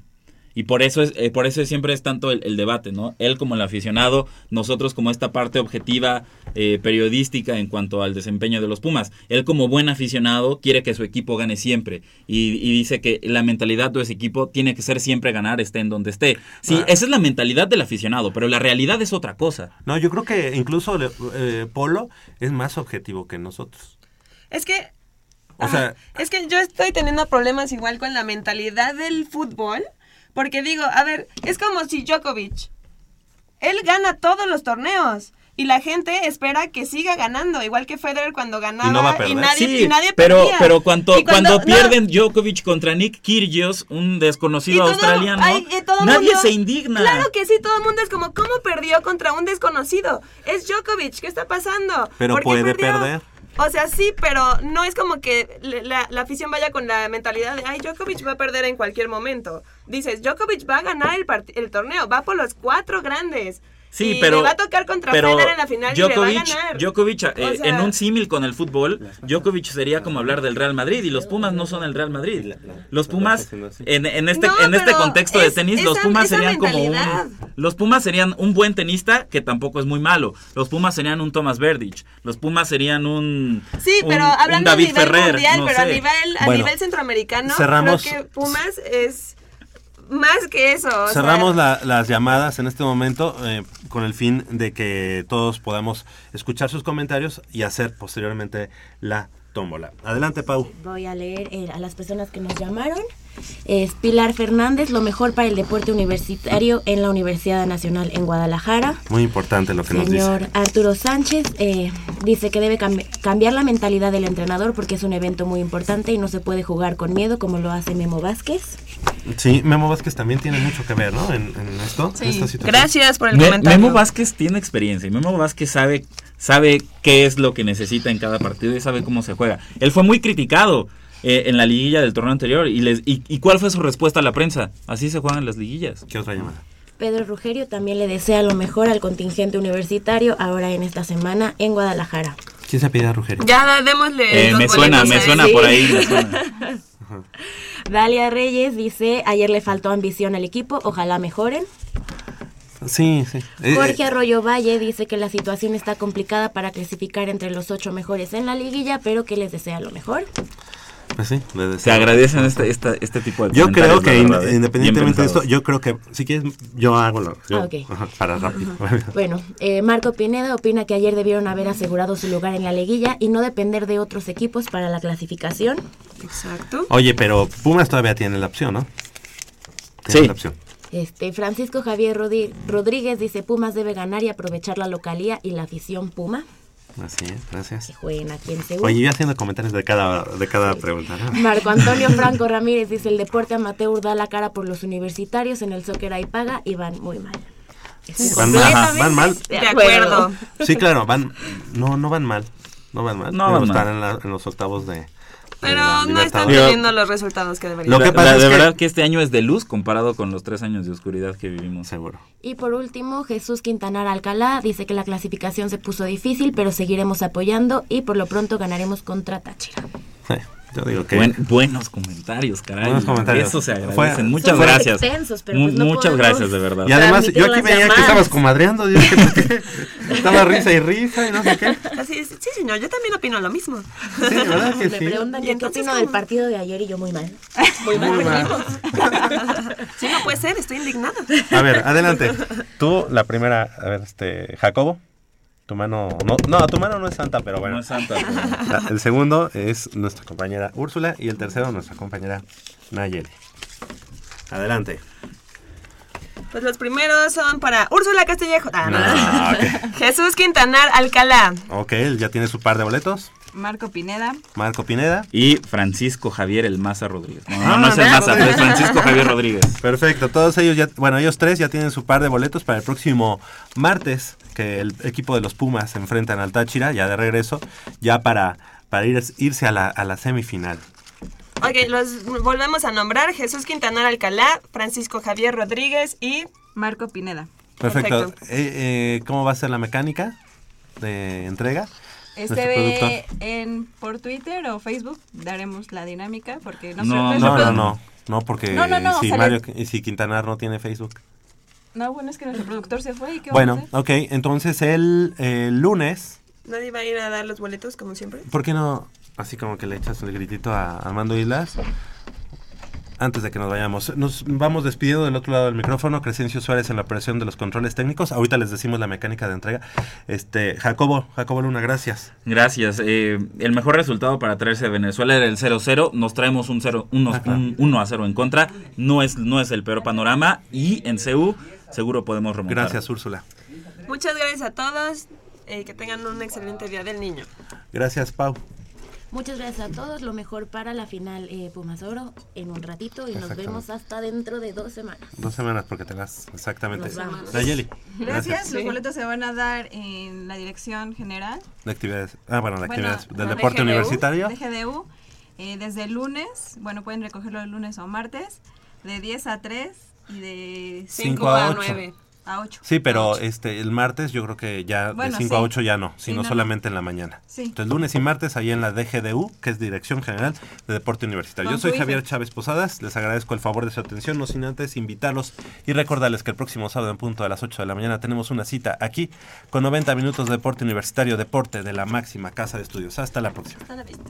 Y por eso es, eh, por eso siempre es tanto el, el debate, ¿no? Él como el aficionado, nosotros como esta parte objetiva eh, periodística en cuanto al desempeño de los Pumas. Él como buen aficionado quiere que su equipo gane siempre y, y dice que la mentalidad de ese equipo tiene que ser siempre ganar, esté en donde esté. Sí, Ah. esa es la mentalidad del aficionado, pero la realidad es otra cosa. No, yo creo que incluso eh, Polo es más objetivo que nosotros. Es que O sea, Es que yo estoy teniendo problemas igual con la mentalidad del fútbol, porque digo, a ver, es como si Djokovic, él gana todos los torneos y la gente espera que siga ganando, igual que Federer cuando ganaba Y no va a perder. nadie, Sí, y nadie pero, perdía. pero cuando, Y cuando, no, pierden Djokovic contra Nick Kyrgios, un y desconocido todo- australiano, ay, y todo nadie mundo- se indigna. Claro que sí, todo el mundo es como, ¿cómo perdió contra un desconocido? Es Djokovic, ¿qué está pasando? Pero ¿Por qué puede perdió? perder. O sea, sí, pero no es como que la, la afición vaya con la mentalidad de, ay, Djokovic va a perder en cualquier momento. Dices, Djokovic va a ganar el, el torneo, va por los cuatro grandes. Sí, y pero le va a tocar contra pero Federer en la final y le va a Djokovic, ganar. Djokovic, eh, O sea- en un símil con el fútbol, Djokovic sería como hablar del Real Madrid y los Pumas no son el Real Madrid. Los Pumas en, en este No, en este contexto de tenis los Pumas serían como un los Pumas serían un buen tenista que tampoco es muy malo. Los Pumas serían un Thomas Verdich. Los Pumas serían un Sí, un- pero un hablando David a nivel Ferrer, mundial, no pero a nivel, a Bueno, nivel centroamericano, cerramos- creo que Pumas es más que eso. o sea, Cerramos la- las llamadas en este momento eh, con el fin de que todos podamos escuchar sus comentarios y hacer posteriormente la tómbola. Adelante, Pau. Voy a leer eh, a las personas que nos llamaron. Es Pilar Fernández, lo mejor para el deporte universitario en la Universidad Nacional en Guadalajara. Muy importante lo que nos Señor dice. Arturo Sánchez eh, dice que debe cambi- cambiar la mentalidad del entrenador porque es un evento muy importante y no se puede jugar con miedo como lo hace Memo Vázquez. Sí, Memo Vázquez también tiene mucho que ver, ¿no? En, en esto. en esta situación. Gracias por el Me- comentario. Memo Vázquez tiene experiencia y Memo Vázquez sabe, sabe qué es lo que necesita en cada partido y sabe cómo se juega. Él fue muy criticado eh, en la liguilla del torneo anterior y, les, y, y cuál fue su respuesta a la prensa? Así se juegan las liguillas. ¿Qué otra llamada? Pedro Rugerio también le desea lo mejor al contingente universitario ahora en esta semana en Guadalajara. ¿Quién se pide a Rugerio? Ya démosle. Eh, me suena, me suena por ahí. me suena. Dalia Reyes dice, ayer le faltó ambición al equipo, ojalá mejoren. Sí, sí. Eh, Jorge Arroyo Valle dice que la situación está complicada para clasificar entre los ocho mejores en la liguilla, pero que les desea lo mejor. Pues sí, le Se agradecen este, esta- este tipo de Yo creo que in- ¿eh? independientemente de esto, yo creo que si quieres, yo hago lo. yo- Ah, ok. ajá, para rápido. Bueno, eh, Marco Pineda opina que ayer debieron haber asegurado su lugar en la liguilla y no depender de otros equipos para la clasificación. Exacto. Oye, pero Pumas todavía tiene la opción, ¿no? Tiene Sí. la opción. Este, Francisco Javier Rodríguez dice Pumas debe ganar y aprovechar la localía y la afición Puma. Así es, gracias. Jueguen aquí en Seúl. Oye, yo haciendo comentarios de cada, de cada pregunta, ¿no? Marco Antonio Franco Ramírez dice el deporte amateur da la cara por los universitarios, en el soccer hay paga y van muy mal. Estoy Van mal, ajá, van mal. De acuerdo. Sí, claro, van, no, no van mal. No van mal. No van mal. están en, la- en los octavos de. Pero no están teniendo los resultados que deberían. Lo que La- pasa la- es de que- verdad que este año es de luz comparado con los tres años de oscuridad que vivimos. Seguro. Y por último, Jesús Quintanar Alcalá dice que la clasificación se puso difícil, pero seguiremos apoyando y por lo pronto ganaremos contra Táchira. Sí. Yo digo que- Buen- buenos comentarios, caray. Buenos comentarios. Eso se agradece. Fue- Muchas Son gracias. extensos, pero Mu- pues no muchas gracias, de verdad. Y además, yo aquí veía que llamadas. estabas comadreando. Yo dije, ¿por qué? Estaba risa y risa y no sé qué. Así sí, señor, yo también opino lo mismo. Sí, ¿verdad que Me sí? preguntan Y que qué entonces, opino del partido de ayer y yo muy mal. Muy mal, Muy mal. Sí, no puede ser, estoy indignada. A ver, adelante. Tú, la primera, a ver, este, Jacobo. Tu mano, no, no, tu mano no es santa, pero bueno. No es santa. El segundo es nuestra compañera Úrsula y el tercero nuestra compañera Nayeli. Adelante. Pues los primeros son para Úrsula Castillejo. Ah, no. Ah. Jesús Quintanar Alcalá. Ok, él ya tiene su par de boletos. Marco Pineda. Marco Pineda. Y Francisco Javier El Maza Rodríguez. No, no, Ah, no es el Maza, es Francisco Javier Rodríguez. Perfecto, todos ellos ya, bueno, ellos tres ya tienen su par de boletos para el próximo martes, que el equipo de los Pumas se enfrentan al Táchira, ya de regreso, ya para, para ir, irse a la, a la semifinal. Ok, los volvemos a nombrar. Jesús Quintanar Alcalá, Francisco Javier Rodríguez y... Marco Pineda. Perfecto. Perfecto. Eh, eh, ¿Cómo va a ser la mecánica de entrega? Este ve en por Twitter o Facebook daremos la dinámica porque no, No, no, no, no, no, porque No, no, no, si, sale- Mario, y si Quintanar no tiene Facebook. No, bueno, es que nuestro productor se fue y qué Bueno, vamos a ok, entonces el, el lunes, Nadie va a ir a dar los boletos como siempre. ¿por qué no así como que le echas el gritito a Armando Islas? Antes de que nos vayamos, nos vamos despidiendo del otro lado del micrófono. Crescencio Suárez en la operación de los controles técnicos. Ahorita les decimos la mecánica de entrega. Este, Jacobo, Jacobo Luna, gracias. Gracias. Eh, el mejor resultado para traerse de Venezuela era el 0-0. Nos traemos un 0 unos- Ah, un 1 a 0 en contra. No es, no es el peor panorama. Y en CU seguro podemos remontar. Gracias, Úrsula. Muchas gracias a todos. eh, que tengan un excelente Día del Niño. Gracias, Pau. Muchas gracias a todos. Lo mejor para la final eh, Pumas Oro en un ratito y nos vemos hasta dentro de dos semanas. Dos semanas porque te vas, exactamente. Nos vamos. Nayeli. Gracias. Los boletos se van a dar en la dirección general. De actividades. Ah, bueno, de Bueno, actividades del deporte DGDU, universitario. DGDU, eh, desde el lunes, bueno, pueden recogerlo el lunes o martes, de 10 a 3 y de Cinco a ocho. A 8. Sí, pero este el martes yo creo que ya Bueno, de 5 a sí. 8 ya no, sino no, no. solamente en la mañana. Sí. Entonces lunes y martes ahí en la DGDU, que es Dirección General de Deporte Universitario. Con Yo soy Javier. Chávez Posadas, les agradezco el favor de su atención, no sin antes invitarlos y recordarles que el próximo sábado en punto a las 8 de la mañana tenemos una cita aquí con 90 minutos de Deporte Universitario, Deporte de la máxima casa de estudios. Hasta la próxima. Hasta la vista.